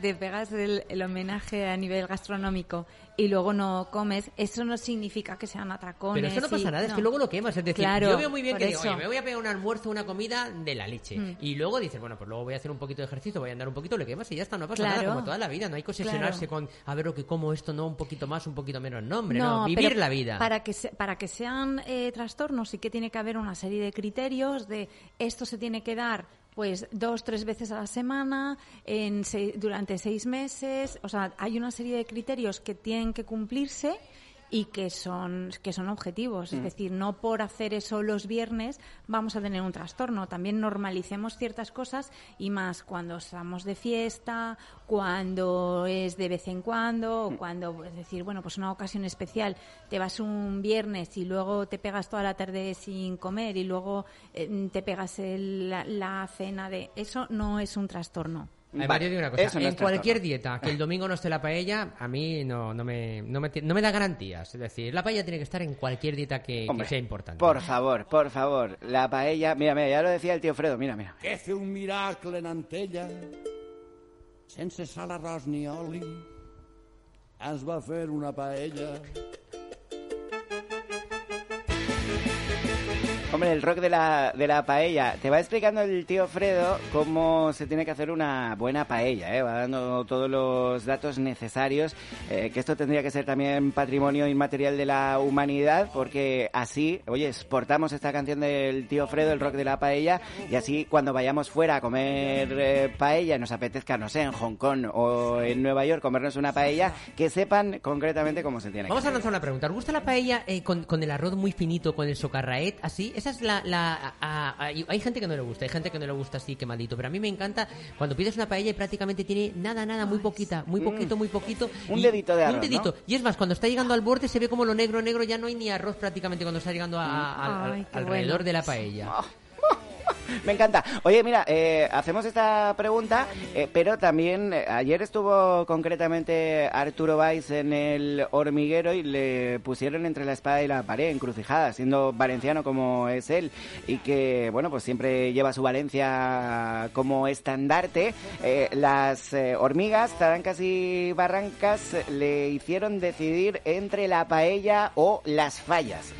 te pegas el, el homenaje a nivel gastronómico y luego no comes, eso no significa que sean atracones. Pero eso no pasa nada, es que luego lo quemas. Es decir, Claro, yo veo muy bien que digo, oye, me voy a pegar un almuerzo, una comida de la leche. Mm. Y luego dices, bueno, pues luego voy a hacer un poquito de ejercicio, voy a andar un poquito, le quemas y ya está, no pasa Claro. nada, como toda la vida. No hay que obsesionarse con, a ver, lo que como esto, no, un poquito más, un poquito menos. No, hombre, no, vivir la vida. Para que, se- para que sean eh, trastornos sí que tiene que haber una serie de criterios de esto se tiene que dar pues dos, tres veces a la semana, en se- durante seis meses. O sea, hay una serie de criterios que tienen que cumplirse y que son, que son objetivos. Mm. Es decir, no por hacer eso los viernes vamos a tener un trastorno. También normalicemos ciertas cosas y más cuando estamos de fiesta, cuando es de vez en cuando, o cuando, es decir, bueno, pues una ocasión especial, te vas un viernes y luego te pegas toda la tarde sin comer y luego eh, te pegas el- la, la cena de... Eso no es un trastorno. Además, Vale, yo digo una cosa, eso no en cualquier dieta que el domingo no esté la paella, a mí no, no, me, no, me, no me da garantías. Es decir, la paella tiene que estar en cualquier dieta que, sea importante. Por favor, por favor, la paella... Mira, mira, ya lo decía el tío Fredo, mira, mira. que fer un miracle en Antella sense sal, arròs ni oli ens va fer una paella Hombre, el rock de la, de la paella. Te va explicando el tío Fredo cómo se tiene que hacer una buena paella, ¿eh? Va dando todos los datos necesarios, eh, que esto tendría que ser también patrimonio inmaterial de la humanidad, porque así, oye, exportamos esta canción del tío Fredo, el rock de la paella, y así cuando vayamos fuera a comer eh, paella, nos apetezca, no sé, en Hong Kong o en Nueva York, comernos una paella, que sepan concretamente cómo se tiene Vamos que a lanzar una pregunta. ¿Os gusta la paella eh, con, con el arroz muy finito, con el socarraet, así? Esa es la... la a- a- hay gente que no le gusta, hay gente que no le gusta así quemadito, pero a mí me encanta cuando pides una paella y prácticamente tiene nada, nada, muy poquita, muy poquito, muy poquito. Un y- dedito de arroz, Un dedito. ¿no? Y es más, cuando está llegando al borde se ve como lo negro, negro, ya no hay ni arroz prácticamente cuando está llegando a- a- al- Ay, alrededor bueno. de la paella. (laughs) Me encanta. Oye, mira, eh, hacemos esta pregunta, eh, pero también eh, ayer estuvo concretamente Arturo Valls en el hormiguero y le pusieron entre la espada y la pared, encrucijada, siendo valenciano como es él y que, bueno, pues siempre lleva su Valencia como estandarte. Eh, las hormigas, tarancas y barrancas le hicieron decidir entre la paella o las fallas.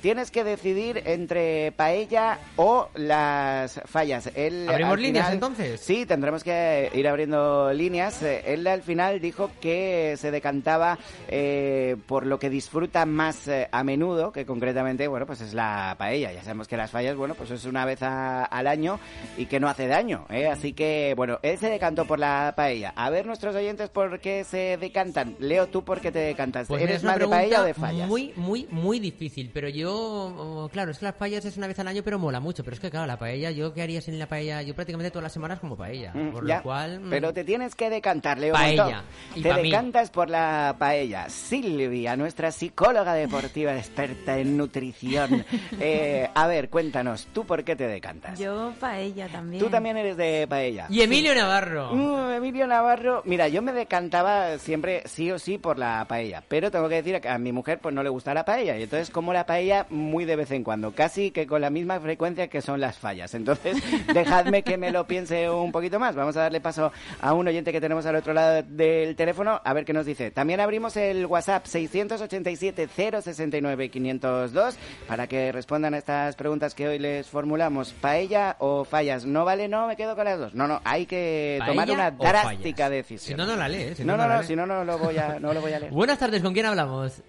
Tienes que decidir entre paella o las fallas. Él, ¿Abrimos líneas, final- entonces? Sí, tendremos que ir abriendo líneas. Eh, Él al final dijo que se decantaba eh, por lo que disfruta más eh, a menudo, que concretamente, bueno, pues es la paella. Ya sabemos que las fallas, bueno, pues es una vez a- al año y que no hace daño. ¿eh? Así que, bueno, él se decantó por la paella. A ver nuestros oyentes por qué se decantan. Leo, ¿tú por qué te decantas? Pues ¿Eres más de paella o de fallas? Muy, muy, muy difícil. Pero yo, oh, claro, es que las paellas es una vez al año, pero mola mucho. Pero es que, claro, la paella, yo qué haría sin la paella. Yo prácticamente todas las semanas como paella. Mm, Por ya. lo cual. mm, Pero te tienes que decantar, Leo. Paella. Y Te mí. decantas por la paella. Silvia, nuestra psicóloga deportiva experta en nutrición. (laughs) Eh, a ver, cuéntanos, ¿tú por qué te decantas? Yo paella también. Tú también eres de paella. Y Emilio Navarro. Mm, Emilio Navarro, mira, yo me decantaba siempre sí o sí por la paella, pero tengo que decir que a mi mujer pues no le gusta la paella y entonces como la paella muy de vez en cuando, casi que con la misma frecuencia que son las fallas. Entonces, (laughs) dejadme que me lo piense un poquito más. Vamos a darle paso a un oyente que tenemos al otro lado del teléfono a ver qué nos dice. También abrimos el WhatsApp 687 069 502 para que respondan a estas preguntas que hoy les formulamos. ¿Paella o fallas? No vale, no, me quedo con las dos. No, no, hay que tomar ¿Paella una drástica decisión. Si no, no la lees. Si no, no, la no, si no, no lo voy a, no lo voy a leer. Buenas tardes, ¿con quién hablamos?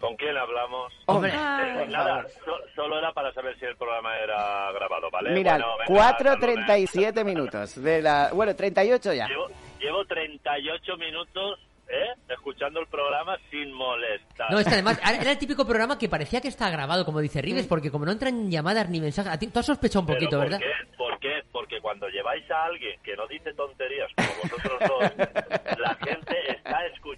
¿Con quién hablamos? Hombre, Eh, nada, so- solo era para saber si el programa era grabado, ¿vale? Mira, Bueno, venga, 4.37 minutos. De la... Bueno, 38 ya. Llevo, llevo 38 minutos, ¿eh? Escuchando el programa sin molestar. No, es que además era el típico programa que parecía que está grabado, como dice. Rives, porque como no entran llamadas ni mensajes... A ti, tú has sospechado un ¿Pero poquito, por ¿verdad? Qué? ¿Por qué? Porque cuando lleváis a alguien que no dice tonterías como vosotros dos, (laughs) la gente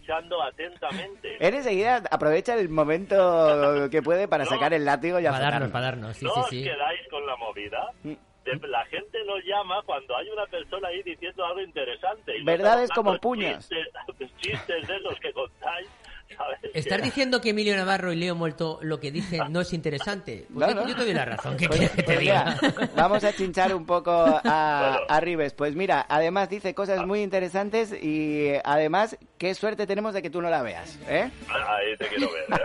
escuchando atentamente. (laughs) Él enseguida aprovecha el momento que puede para No. sacar el látigo y Para darnos, para darnos, sí, ¿No sí, os sí. quedáis con la movida? Mm. De- La gente nos llama cuando hay una persona ahí diciendo algo interesante. Y Verdades como puñas. Chistes, chistes de los que contáis. ¿Sabes? ¿Estás diciendo que Emilio Navarro y Leo Molto lo que dicen no es interesante? Pues No, yo, no. yo te doy la razón. ¿Qué Pues- quieres que te pues diga? mira, vamos a chinchar un poco a, Bueno. a Ribes. Pues mira, además dice cosas muy interesantes y además qué suerte tenemos de que tú no la veas. ¿eh? Ahí te quiero ver. ya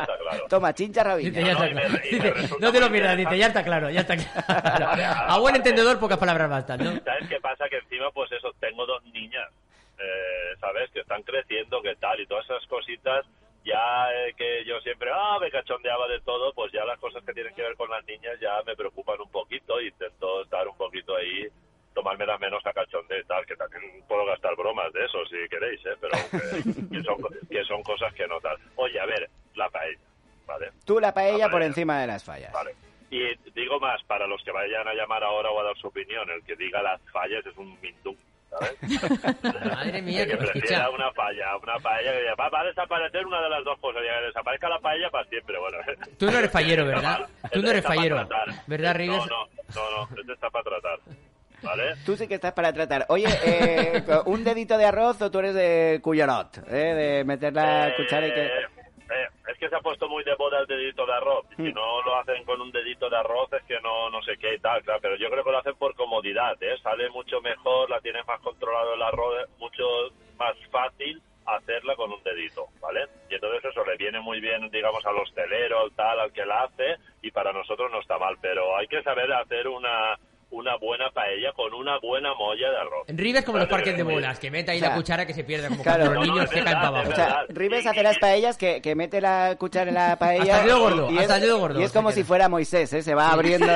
está claro. Toma, chincha Dice, claro. me Dice, resulta no te lo muy pierdas, dice, ya está claro, ya está claro. (laughs) A buen entendedor, pocas palabras bastan, ¿no? ¿Sabes qué pasa? Que encima, pues eso, tengo dos niñas, eh, ¿sabes? Que están creciendo, que tal, y todas esas cositas, ya eh, que yo siempre, ah, me cachondeaba de todo, pues ya las cosas que tienen que ver con las niñas ya me preocupan un poquito, intento estar un poquito ahí, tomármela menos a cachondeo y tal, que también puedo gastar bromas de eso si queréis, ¿eh? Pero que, (laughs) que son, que son cosas que no tal. Oye, a ver, la paella, ¿vale? Tú la paella La por encima de las fallas. Vale. Y digo más, para los que vayan a llamar ahora o a dar su opinión, el que diga las fallas es un mindú, ¿sabes? (laughs) Madre mía, que que escucha. una falla, una paella que va, va a desaparecer una de las dos cosas, ya que desaparezca la paella para siempre, bueno. Tú no eres (laughs) fallero, ¿verdad? Tú no eres fallero. ¿verdad, Ribes? No, no, no, no, este está para tratar, ¿vale? Tú sí que estás para tratar. Oye, eh, (laughs) ¿un dedito de arroz o tú eres de cuyarot? ¿eh? De meter la Eh, cuchara y que... eh, es que se ha puesto muy de moda el dedito de arroz. Mm. Si no lo hacen con un dedito de arroz es que no no sé qué y tal, claro. Pero yo creo que lo hacen por comodidad, ¿eh? Sale mucho mejor, la tienes más controlado el arroz, es mucho más fácil hacerla con un dedito, ¿vale? Y entonces eso le viene muy bien, digamos, a los teleros, tal, al que la hace, y para nosotros no está mal. Pero hay que saber hacer una, una buena paella con una buena molla de arroz. Rives como los parques de bolas, que mete ahí O sea, la cuchara que se pierde, como claro. cuando los No, no, niños es se caen verdad, para es O abajo. sea. Ribes Sí, hace las paellas que, que mete la cuchara en la paella. Hasta el dedo gordo, y es, hasta el dedo gordo Y es como si fuera Moisés, ¿eh? Se va abriendo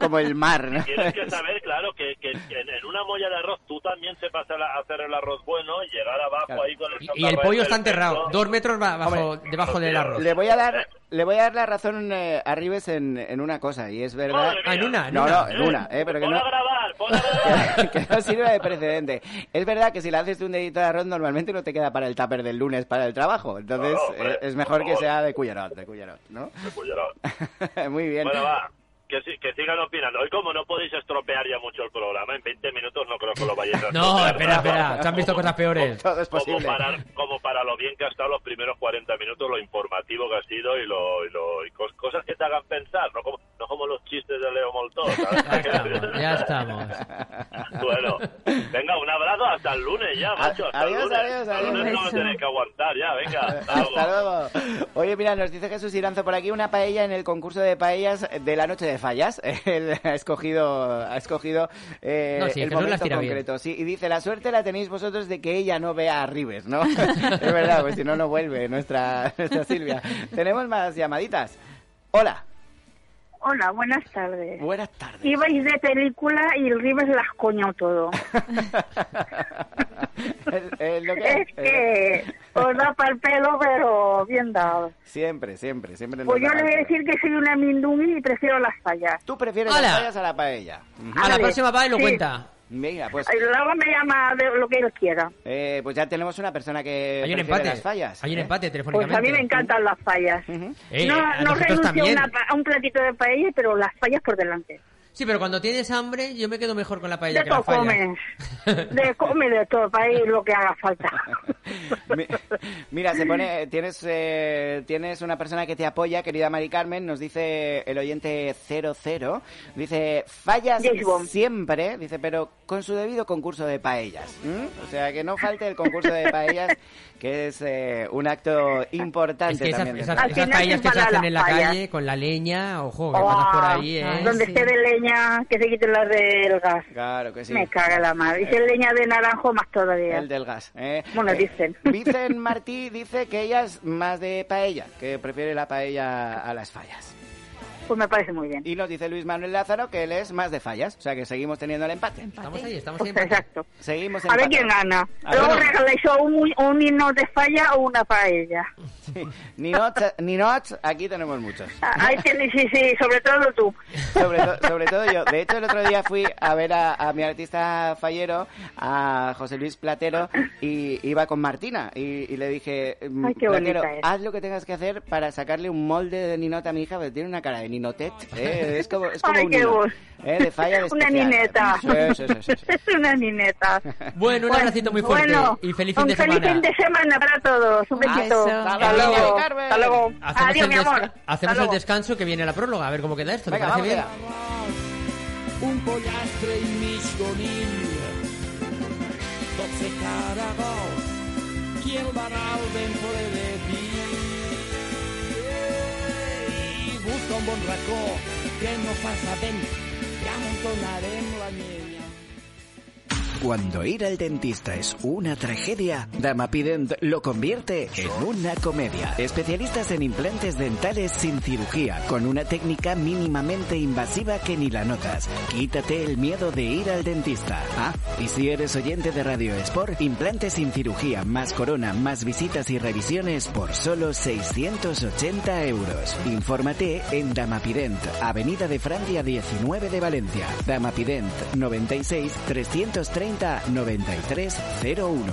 como el mar. ¿no? Tienes que saber, claro, que, que en, en una molla de arroz tú también sepas el- hacer el arroz bueno y llegar abajo Claro. ahí con el Y, y el pollo está enterrado, dos metros ba- bajo, Hombre, debajo del arroz. Le voy a dar, le voy a dar la razón eh, a en, en una cosa, y es verdad... Ah, en una, en No, una. no, en una, eh, pero que no... grabar, pon a grabar. (laughs) que no sirva de precedente. Es verdad que si le haces un dedito de arroz normalmente no te queda para el tupper del lunes para el trabajo. Entonces No, no, hombre, eh, es mejor que sea de cuyarot, de cuyarot, ¿no? De cullerón. (laughs) Muy bien. Bueno, va. Que, si- que sigan opinando. Hoy como no podéis estropear ya mucho el programa, en 20 minutos no creo que lo vayáis a (laughs) No, espera, espera, se han visto cosas peores. Todo es Como posible. para, como para lo bien que ha estado los primeros 40 minutos, lo informativo que ha sido y, lo, y, lo, y cos- cosas que te hagan pensar, no como, no como los chistes de Leo Moltó. ¿sabes? Ya estamos. Bueno, venga, un abrazo hasta el lunes ya, macho. Hasta Adiós, el lunes. adiós, Hasta el lunes adiós. no me tenéis que aguantar ya, venga. Hasta Hasta luego. luego. Oye, mira, nos dice Jesús Iranzo por aquí una paella en el concurso de paellas de la noche de fallas. (laughs) Él ha escogido, ha escogido eh, No, sí, el Jesús momento bien. concreto. Sí, y dice, la suerte la tenéis vosotros de que ella no vea a Ribes, ¿no? (laughs) es verdad, pues si no, no vuelve nuestra, (laughs) nuestra Silvia. Tenemos más llamaditas. Hola, Hola, buenas tardes. buenas tardes. Ibais de película y el Ribes las coñó todo. (laughs) Es- es lo que Es que os da para el pelo, pero bien dado. Siempre, siempre, siempre. Pues yo le voy a decir que soy una mindungui y prefiero las fallas. Tú prefieres las fallas a la paella. Ujú. A la próxima y lo sí. cuenta. Venga, pues, Luego me llama de lo que él quiera. eh, pues ya tenemos una persona que Hay un empate. las fallas. Hay un ¿eh? empate Pues telefónicamente. a mí me encantan las fallas. Ujú. Eh, no a no renuncio a, una pa- a un platito de paella, pero las fallas por delante. Sí, pero cuando tienes hambre, yo me quedo mejor con la paella De que todo la falla. comes. De come de todo, para ir lo que haga falta. (laughs) Mi- Mira, se pone, tienes, eh, tienes una persona que te apoya, querida Mari Carmen, nos dice el oyente 00, dice, fallas siempre, dice, pero con su debido concurso de paellas. O sea, que no falte el concurso de paellas, (laughs) que es eh, un acto importante Es que esas, también. esas, esas paellas que se hacen las en la fallas. calle con la leña, ojo, que Oh, pasas por ahí, ¿eh? Donde Sí. esté de leña, que se quiten las del gas. Claro que sí. Me caga la madre. Y si es leña de naranjo, más todavía. El del gas. ¿eh? Bueno, Eh, Vicen. (laughs) Vicen Martí dice que ella es más de paella, que prefiere la paella a las fallas. Pues me parece muy bien. Y nos dice Luis Manuel Lázaro que él es más de fallas, o sea que seguimos teniendo el empate. Estamos ahí, estamos Pues ahí. empate. exacto. Seguimos A ver quién gana. A Luego ver. regaláis o un, un himno de falla o una paella. Ninots, Ninots, aquí tenemos muchos. Ah, Ahí tienes, sí, sí, sobre todo tú. Sobre, to- sobre todo yo. De hecho, el otro día fui a ver a, a mi artista fallero, a José Luis Platero, y iba con Martina. Y, y le dije, Ay, qué Platero, haz lo que tengas que hacer para sacarle un molde de ninota a mi hija, porque tiene una cara de ninotet. (laughs) ¿eh? Es como, es como Ay, un qué nino, bueno. ¿eh? De falla de (laughs) Una nineta. Sí, sí, sí, (laughs) una nineta. Bueno, un abracito muy fuerte bueno, y feliz un fin de feliz semana. fin de semana para todos. Un besito. Eso. Hasta luego. Hasta luego. Hacemos, Adiós, el, mi amor. hacemos Hasta el descanso que viene la próloga, a ver cómo queda esto. ¿te Venga, parece bien? un pollastre el barral de un bon racó que no fa sabent, ja amuntonarem la llenya. Cuando ir al dentista es una tragedia, Damapident lo convierte en una comedia. Especialistas en implantes dentales sin cirugía, con una técnica mínimamente invasiva que ni la notas. Quítate el miedo de ir al dentista. Ah, y si eres oyente de Radio Sport, implantes sin cirugía, más corona, más visitas y revisiones por solo 680 euros. Infórmate en Damapident, Avenida de Francia 19 de Valencia. Damapident 96 330 9301.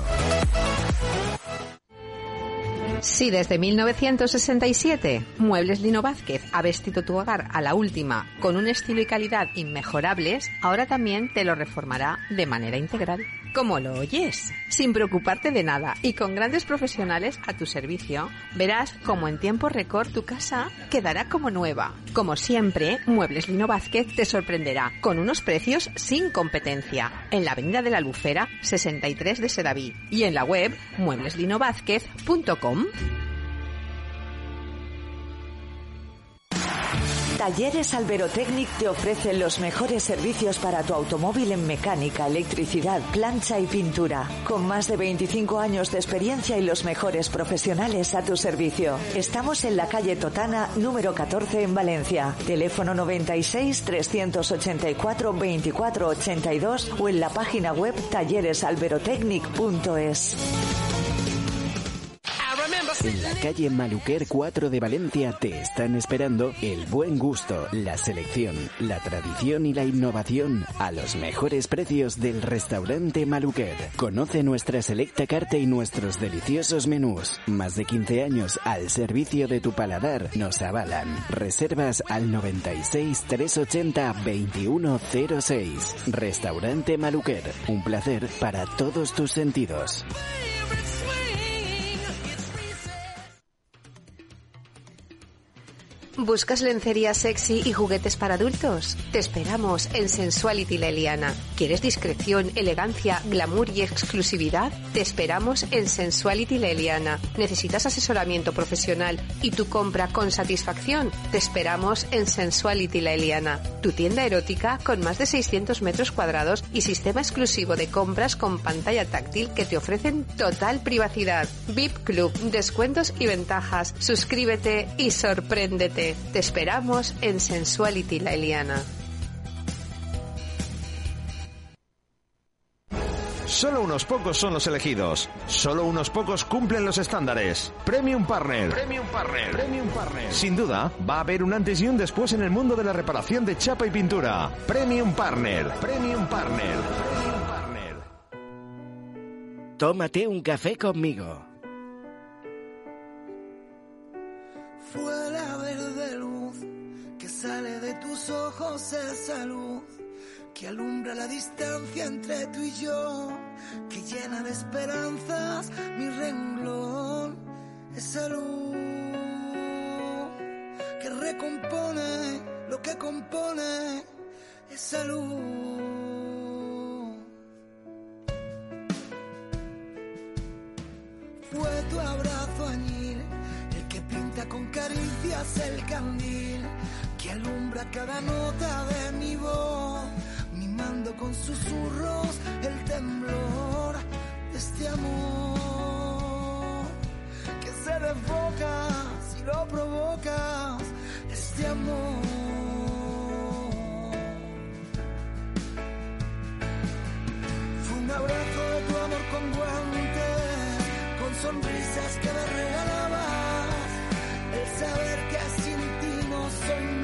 Si desde 1967 Muebles Lino Vázquez ha vestido tu hogar a la última con un estilo y calidad inmejorables, ahora también te lo reformará de manera integral. ¿Cómo lo oyes? Sin preocuparte de nada y con grandes profesionales a tu servicio, verás como en tiempo récord tu casa quedará como nueva. Como siempre, Muebles Lino Vázquez te sorprenderá con unos precios sin competencia en la Avenida de la Lucera 63 de Sedaví y en la web muebleslinovázquez.com. Talleres Alberotecnic te ofrece los mejores servicios para tu automóvil en mecánica, electricidad, plancha y pintura. Con más de 25 años de experiencia y los mejores profesionales a tu servicio. Estamos en la calle Totana, número 14 en Valencia. Teléfono 96 384 24 82 o en la página web talleresalberotecnic.es. En la calle Maluquer 4 de Valencia te están esperando el buen gusto, la selección, la tradición y la innovación a los mejores precios del restaurante Maluquer. Conoce nuestra selecta carta y nuestros deliciosos menús. Más de 15 años al servicio de tu paladar nos avalan. Reservas al 96 380 2106. Restaurante Maluquer. Un placer para todos tus sentidos. ¿Buscas lencería sexy y juguetes para adultos? Te esperamos en Sensuality La Eliana. ¿Quieres discreción, elegancia, glamour y exclusividad? Te esperamos en Sensuality La Eliana. ¿Necesitas asesoramiento profesional y tu compra con satisfacción? Te esperamos en Sensuality La Eliana. Tu tienda erótica con más de 600 metros cuadrados y sistema exclusivo de compras con pantalla táctil que te ofrecen total privacidad. VIP Club, descuentos y ventajas. Suscríbete y sorpréndete. Te esperamos en Sensuality La Eliana. Solo unos pocos son los elegidos. Solo unos pocos cumplen los estándares. Premium Partner. Premium Partner. Premium Partner. Sin duda, va a haber un antes y un después en el mundo de la reparación de chapa y pintura. Premium Partner. Premium Partner. Premium Partner. Tómate un café conmigo. Tus ojos, esa luz que alumbra la distancia entre tú y yo, que llena de esperanzas mi renglón, esa luz que recompone lo que compone, esa luz. Fue tu abrazo añil el que pinta con caricias el candil alumbra cada nota de mi voz, mimando con susurros el temblor de este amor que se desboca si lo provocas, este amor. Fue un abrazo de tu amor con guantes, con sonrisas que me regalabas, el saber que sin ti no soy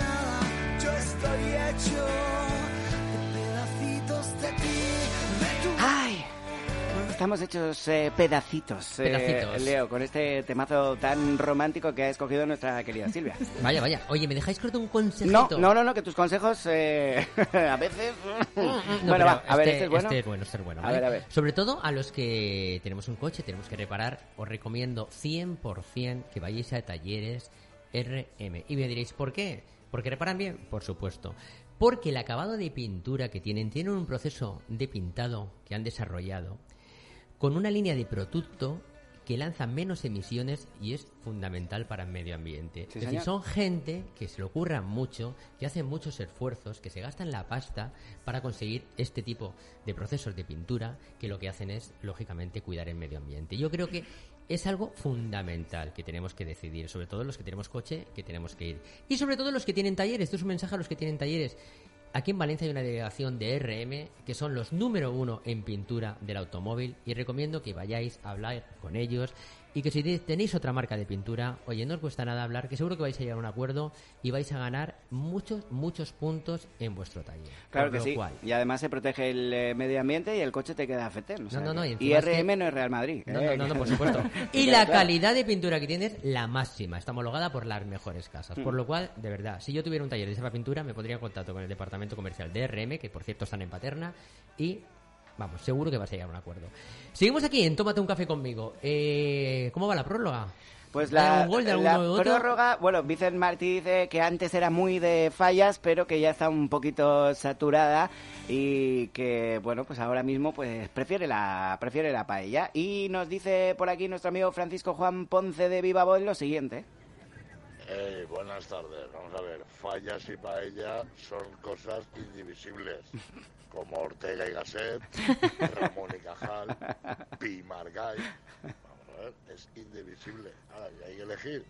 estoy hecho de pedacitos de ti, de tu ¡Ay! Estamos hechos eh, pedacitos, eh, Pedacitos. Leo, con este temazo tan romántico que ha escogido nuestra querida Silvia. (laughs) Vaya, vaya. Oye, ¿me dejáis cortar un No, consejito? no, no, no, que tus consejos eh, (laughs) a veces... No, (laughs) bueno, va, a ver, este, este es bueno. Este es bueno, este es bueno. Ver, a ver. Sobre todo a los que tenemos un coche, tenemos que reparar, os recomiendo 100% que vayáis a talleres RM. Y me diréis, ¿por qué? ¿Porque reparan bien? Por supuesto. Porque el acabado de pintura que tienen, tienen un proceso de pintado que han desarrollado con una línea de producto que lanza menos emisiones y es fundamental para el medio ambiente. Sí, es decir, son gente que se lo ocurran mucho, que hacen muchos esfuerzos, que se gastan la pasta para conseguir este tipo de procesos de pintura, que lo que hacen es, lógicamente, cuidar el medio ambiente. Yo creo que es algo fundamental que tenemos que decidir, sobre todo los que tenemos coche, que tenemos que ir. Y sobre todo los que tienen talleres, esto es un mensaje a los que tienen talleres. Aquí en Valencia hay una delegación de RM que son los número uno en pintura del automóvil y recomiendo que vayáis a hablar con ellos y que si te- tenéis otra marca de pintura, oye, no os cuesta nada hablar, que seguro que vais a llegar a un acuerdo y vais a ganar muchos, muchos puntos en vuestro taller. Claro que sí. cual, Y además se protege el eh, medio ambiente y el coche te queda o sea no, no, que- y y encima es que- RM no es Real Madrid. No, eh, no, no, no, (laughs) por supuesto. Y la claro. calidad de pintura que tienes, la máxima. Está homologada por las mejores casas. Por Mm. lo cual, de verdad, si yo tuviera un taller de esa pintura, me pondría en contacto con el departamento comercial de RM, que por cierto están en Paterna, y vamos, seguro que vas a llegar a un acuerdo. Seguimos aquí en Tómate un café conmigo. Eh, ¿Cómo va la próloga? Pues ¿Hay la, la prórroga, bueno, Vicent Martí dice que antes era muy de fallas, pero que ya está un poquito saturada y que, bueno, pues ahora mismo pues prefiere la prefiere la paella. Y nos dice por aquí nuestro amigo Francisco Juan Ponce de Viva Voz lo siguiente. Buenas tardes. Vamos a ver, fallas y paella son cosas indivisibles, como Ortega y Gasset, Ramón y Cajal, Pi Margall. Vamos a ver, es indivisible. Ahora, y hay que elegir.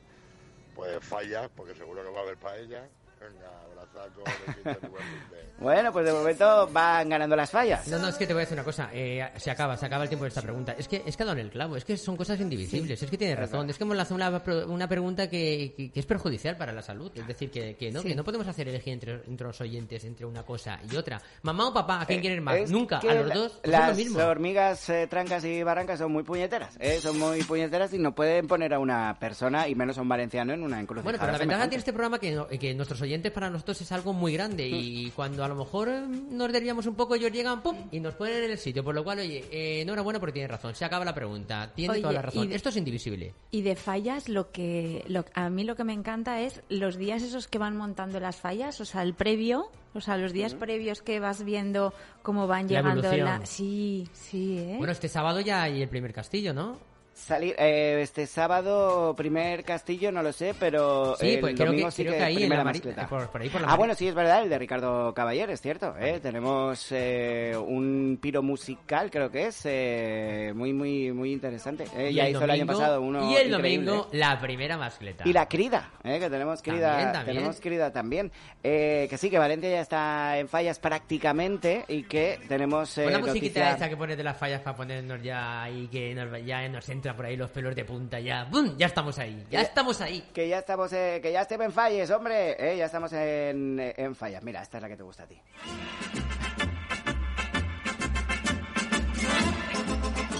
Pues fallas, porque seguro que va a haber paella. Venga, abrazaco, besitos (laughs) Bueno, pues de momento van ganando las fallas. No, no, es que te voy a decir una cosa. eh, se acaba, se acaba el tiempo de esta pregunta. Es que es que ha dado en el clavo. Es que son cosas indivisibles. Es que tienes razón. Es que hemos lanzado una, una pregunta que, que- que es perjudicial para la salud. Es decir, que, que no, Sí. que no podemos hacer elegir entre, entre los oyentes entre una cosa y otra. Mamá o papá, ¿a quién Eh, quieres más? Nunca. A los la- dos. pues las lo mismo. hormigas eh, trancas y barrancas son muy puñeteras. ¿eh? Son muy puñeteras y no pueden poner a una persona, y menos a un valenciano, en una encrucijada. Bueno, pero la ventaja tiene este programa que, no- que nuestros oyentes para nosotros es algo muy grande Mm. y cuando a lo mejor eh, nos desviamos un poco ellos llegan pum y nos ponen en el sitio, por lo cual, oye, eh, enhorabuena porque tiene razón, se acaba la pregunta, tiene Oye, toda la razón, y esto es indivisible. Y de fallas, lo que lo, a mí lo que me encanta es los días esos que van montando las fallas, o sea, el previo, o sea, los días previos que vas viendo cómo van La llegando. evolución. Sí, sí, ¿eh? Bueno, este sábado ya hay el primer castillo, ¿no? Salir eh, este sábado, primer castillo, no lo sé, pero Sí, el pues creo domingo que- sí creo que que ahí en la por- por ahí por la ah, bueno, sí, es verdad, el de Ricardo Caballer, es cierto. ¿eh? Tenemos eh, un piro musical, creo que es, eh, muy, muy, muy interesante. ¿eh? Ya el hizo el año domingo- pasado uno Y el increíble, domingo ¿eh? la primera mascleta. Y la crida, ¿eh? que tenemos crida También, también. tenemos crida también. Que sí, que Valencia ya está en fallas prácticamente y que tenemos la musiquita noticia- esa que pones de las fallas para ponernos ya y que nos, ya nos por ahí los pelos de punta ya. ¡Bum! Ya estamos ahí, ya Ya- estamos ahí. Que ya estamos, eh, que ya estemos en falles, hombre. Eh, ya estamos en, en fallas. Mira, esta es la que te gusta a ti.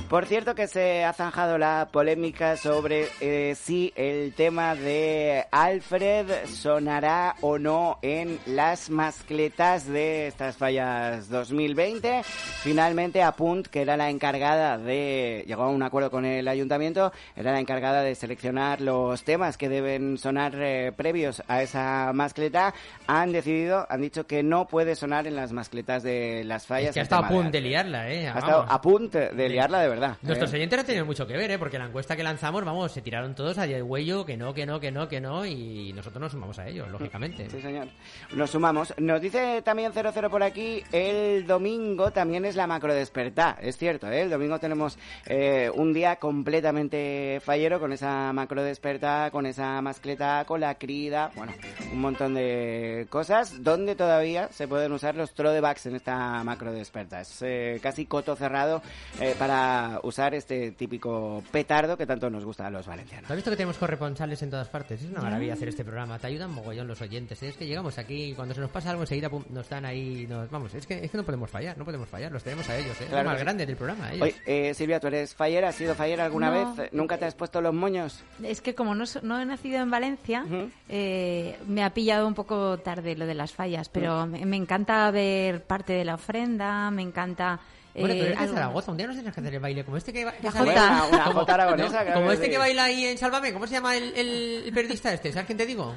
Por cierto que se ha zanjado la polémica sobre eh, si el tema de Alfred sonará o no en las mascletas de estas fallas 2020. Finalmente Apunt, que era la encargada de, llegó a un acuerdo con el ayuntamiento, era la encargada de seleccionar los temas que deben sonar eh, previos a esa mascleta, han decidido, han dicho que no puede sonar en las mascletas de las fallas. Es que ha estado a punto de liarla, ¿eh? ha estado a punto de liarla de verdad. Verdad. Nuestros ¿eh? oyentes han tenido mucho que ver, ¿eh? Porque la encuesta que lanzamos, vamos, se tiraron todos a huello, que no, que no, que no, que no, y nosotros nos sumamos a ellos, lógicamente. Sí, señor. Nos sumamos. Nos dice también 00 por aquí, el domingo también es la macro despertar. Es cierto, ¿eh? El domingo tenemos eh, un día completamente fallero con esa macro despertar, con esa mascleta, con la crida, bueno, un montón de cosas donde todavía se pueden usar los throwbacks en esta macro despertar. Es eh, casi coto cerrado eh, para usar este típico petardo que tanto nos gusta a los valencianos. ¿Tú has visto que tenemos corresponsales en todas partes? Es una maravilla hacer este programa. Te ayudan mogollón los oyentes. ¿eh? Es que llegamos aquí y cuando se nos pasa algo enseguida pum, nos dan ahí... Nos... Vamos, es que, es que no podemos fallar, no podemos fallar. Los tenemos a ellos, ¿eh? Es lo más sí. grande del programa, ellos. Oye, eh, Silvia, ¿tú eres fallera? ¿Has sido fallera alguna No. vez? ¿Nunca te has puesto los moños? Es que como no, so- no he nacido en Valencia, eh, me ha pillado un poco tarde lo de las fallas, pero me, me encanta ver parte de la ofrenda, me encanta... Bueno, tú eh, eres de Zaragoza, un día nos tienes que hacer el baile como este que, ba- que La sale- jota. (laughs) Una- una como- jota aragonesa, no, claro como que este que baila ahí en Sálvame, ¿cómo se llama el, el- el periodista este? ¿Sabes quién te digo?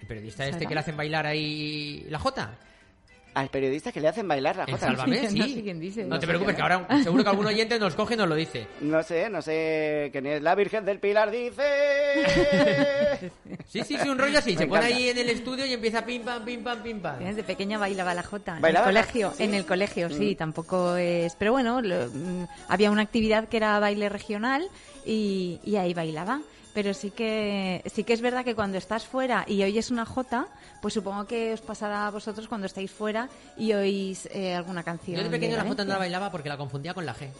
El periodista este que le hacen bailar ahí la jota. Al periodista que le hacen bailar la jota. Sálvame, sí. (laughs) No sé quién dice. No te preocupes, que ahora (laughs) seguro que algún oyente nos coge y nos lo dice. No sé, no sé quién es. La Virgen del Pilar dice... (laughs) Sí, sí, sí, un rollo así. Me Se pone ahí en el estudio y empieza pim, pam, pim, pam, pim, pam. Desde pequeña bailaba la jota. En el ¿Bailaba la- colegio, sí? en el colegio, sí, Mm. tampoco es... Pero bueno, lo- mm, había una actividad que era baile regional y, y ahí bailaba. Pero sí que sí que es verdad que cuando estás fuera y oyes una jota, pues supongo que os pasará a vosotros cuando estáis fuera y oís eh, alguna canción. Yo de pequeño la jota no la bailaba porque la confundía con la G.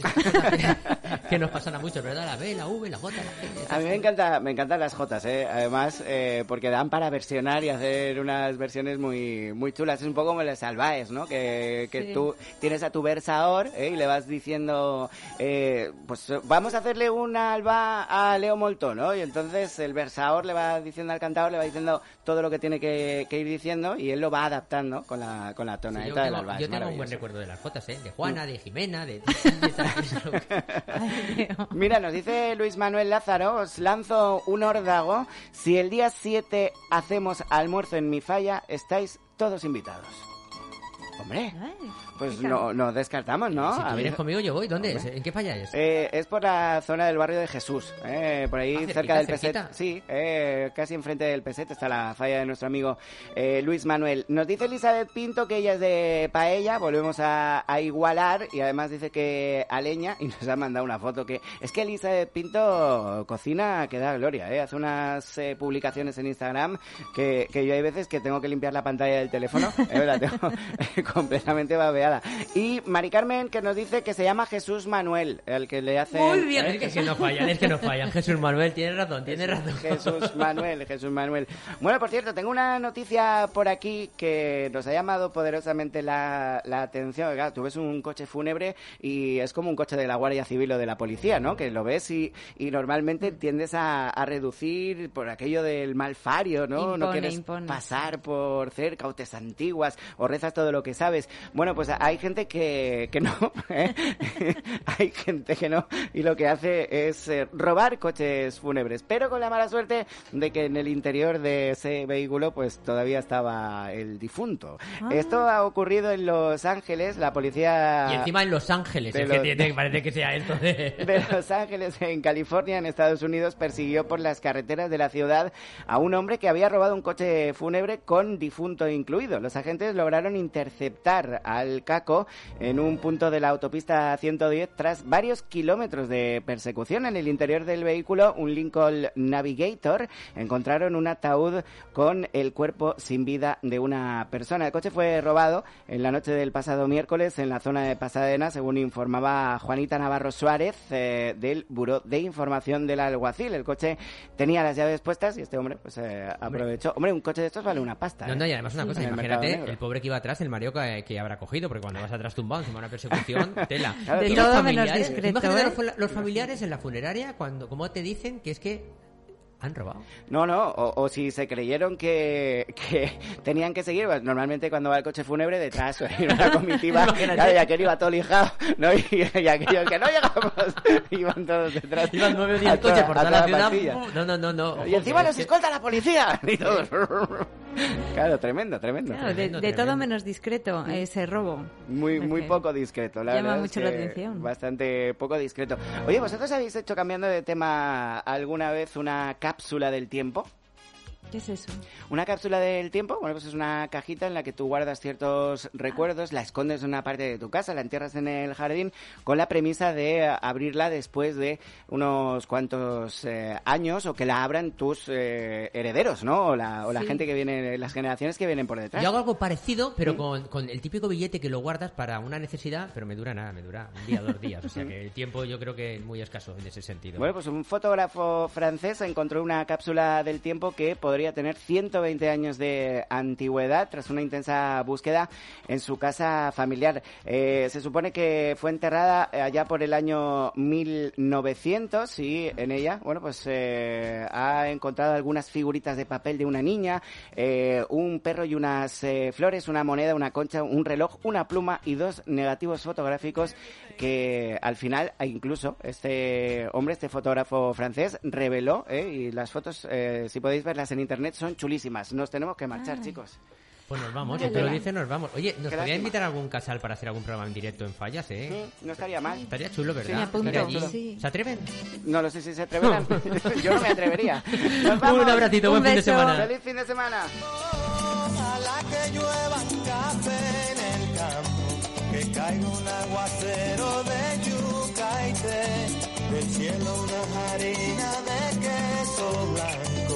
cosas (laughs) que, que nos pasan a muchos, ¿verdad? La B, la V, la J, la G. A mí me encanta, me encantan las jotas, ¿eh? además, eh, porque dan para versionar y hacer unas versiones muy, muy chulas. Es un poco como las salvaes, ¿no? Que, que Sí. tú tienes a tu versador ¿eh? y le vas diciendo, eh, pues vamos a hacerle una alba a Leo Molto, ¿no? Y entonces el versador le va diciendo al cantador, le va diciendo todo lo que tiene que, que ir diciendo y él lo va adaptando con la, con la Sí, tonadita yo del tengo, alba. yo tengo un buen recuerdo de las Jotas, ¿eh? De Juana, de Jimena, de... (laughs) de esas- (laughs) Mira, nos dice Luis Manuel Lázaro, os lanzo un órdago. Si el día 7 hacemos almuerzo en mi falla, estáis todos invitados. Hombre, Ay, pues no, no descartamos, ¿no? Si tú vienes conmigo, yo voy. ¿Dónde es? ¿En qué falla es? Eh, es por la zona del barrio de Jesús, eh, por ahí Ah, cerquita, cerca del cerquita. Peset. Sí, eh, casi enfrente del Peset está la falla de nuestro amigo eh, Luis Manuel. Nos dice Elizabeth Pinto que ella es de Paella, volvemos a, a igualar y además dice que a leña y nos ha mandado una foto que es que Elizabeth Pinto cocina que da gloria, eh, hace unas eh, publicaciones en Instagram que, que yo hay veces que tengo que limpiar la pantalla del teléfono, eh, la tengo (laughs) completamente babeada. Y Mari Carmen que nos dice que se llama Jesús Manuel, el que le hace... Muy bien, es que, que no fallan, es que no fallan. Jesús Manuel, tiene razón, tiene razón. Jesús Manuel, Jesús Manuel. Bueno, por cierto, tengo una noticia por aquí que nos ha llamado poderosamente la, la atención. Claro, tú ves un coche fúnebre y es como un coche de la Guardia Civil o de la policía, ¿no? Que lo ves y, y normalmente tiendes a, a reducir por aquello del malfario, ¿no? no Impone, quieres impone. pasar por cerca o te santiguas o rezas todo lo que sabes. Bueno, pues hay gente que, que no, (laughs) ¿eh? hay gente que no y lo que hace es eh, robar coches fúnebres, pero con la mala suerte de que en el interior de ese vehículo pues todavía estaba el difunto. Ah. Esto ha ocurrido en Los Ángeles, la policía... Y encima en Los Ángeles, es que parece que sea esto de... (laughs) de Los Ángeles, en California, en Estados Unidos, persiguió por las carreteras de la ciudad a un hombre que había robado un coche fúnebre con difunto incluido. Los agentes lograron interceptar al caco en un punto de la autopista 110 tras varios kilómetros de persecución. En el interior del vehículo, un Lincoln Navigator, encontraron un ataúd con el cuerpo sin vida de una persona. El coche fue robado en la noche del pasado miércoles en la zona de Pasadena, según informaba Juanita Navarro Suárez eh, del Buró de Información del Alguacil. El coche tenía las llaves puestas y este hombre pues eh, aprovechó. Hombre, un coche de estos vale una pasta. No, ¿eh? no, y además una Sí. cosa, imagínate el pobre que iba atrás, el mareo que, que habrá cogido, porque cuando vas atrás tumbado encima de una persecución, (laughs) tela. De Y todo los menos discreto, ¿eh? los, los familiares en la funeraria, cuando como te dicen que es que han robado. No, no, o, o si se creyeron que, que tenían que seguir, pues, normalmente cuando va el coche fúnebre detrás hay una comitiva, (laughs) claro, y aquel iba todo lijado, ¿no? Y, y aquellos que no llegamos, (laughs) iban todos detrás. Iban nueve coches toda- por a toda la toda ciudad. No, no, no, no. Y encima Ojo, nos es que- escolta la policía. Y todos... Claro, tremendo, tremendo. Claro, de, Tremendo, de todo tremendo. menos discreto ese robo. Muy, muy poco discreto, la Llama verdad. mucho es la que atención. Bastante poco discreto. Oye, ¿vosotros habéis hecho, cambiando de tema, alguna vez una cápsula del tiempo? ¿Qué es eso? Una cápsula del tiempo, bueno, pues es una cajita en la que tú guardas ciertos recuerdos, la escondes en una parte de tu casa, la entierras en el jardín, con la premisa de abrirla después de unos cuantos eh, años o que la abran tus eh, herederos, ¿no? O la, o la Sí. gente que viene, las generaciones que vienen por detrás. Yo hago algo parecido, pero con, con el típico billete que lo guardas para una necesidad, pero me dura nada, me dura un día, dos días. O sea que el tiempo yo creo que es muy escaso en ese sentido. Bueno, pues un fotógrafo francés encontró una cápsula del tiempo que podría tener 120 años de antigüedad tras una intensa búsqueda en su casa familiar. Eh, se supone que fue enterrada allá por el año 1900 y en ella, bueno, pues eh, ha encontrado algunas figuritas de papel de una niña, eh, un perro y unas eh, flores, una moneda, una concha, un reloj, una pluma y dos negativos fotográficos que al final e incluso este hombre, este fotógrafo francés, reveló, ¿eh? y las fotos, eh, si podéis verlas en internet, son chulísimas. Nos tenemos que marchar, chicos. Pues nos vamos, te lo dice, nos vamos. Oye, ¿nos podría invitar a algún casal para hacer algún programa en directo en Fallas, eh? No estaría mal. Estaría chulo, ¿verdad? Sí, me allí. Sí. ¿Se atreven? No lo sé si se atreverán. (laughs) Yo no me atrevería. Nos vamos. Un abracito, buen fin de semana. Feliz fin de semana. Ojalá que llueva café en el campo, que caiga un aguacero de yuca y té, del cielo una harina de queso blanco.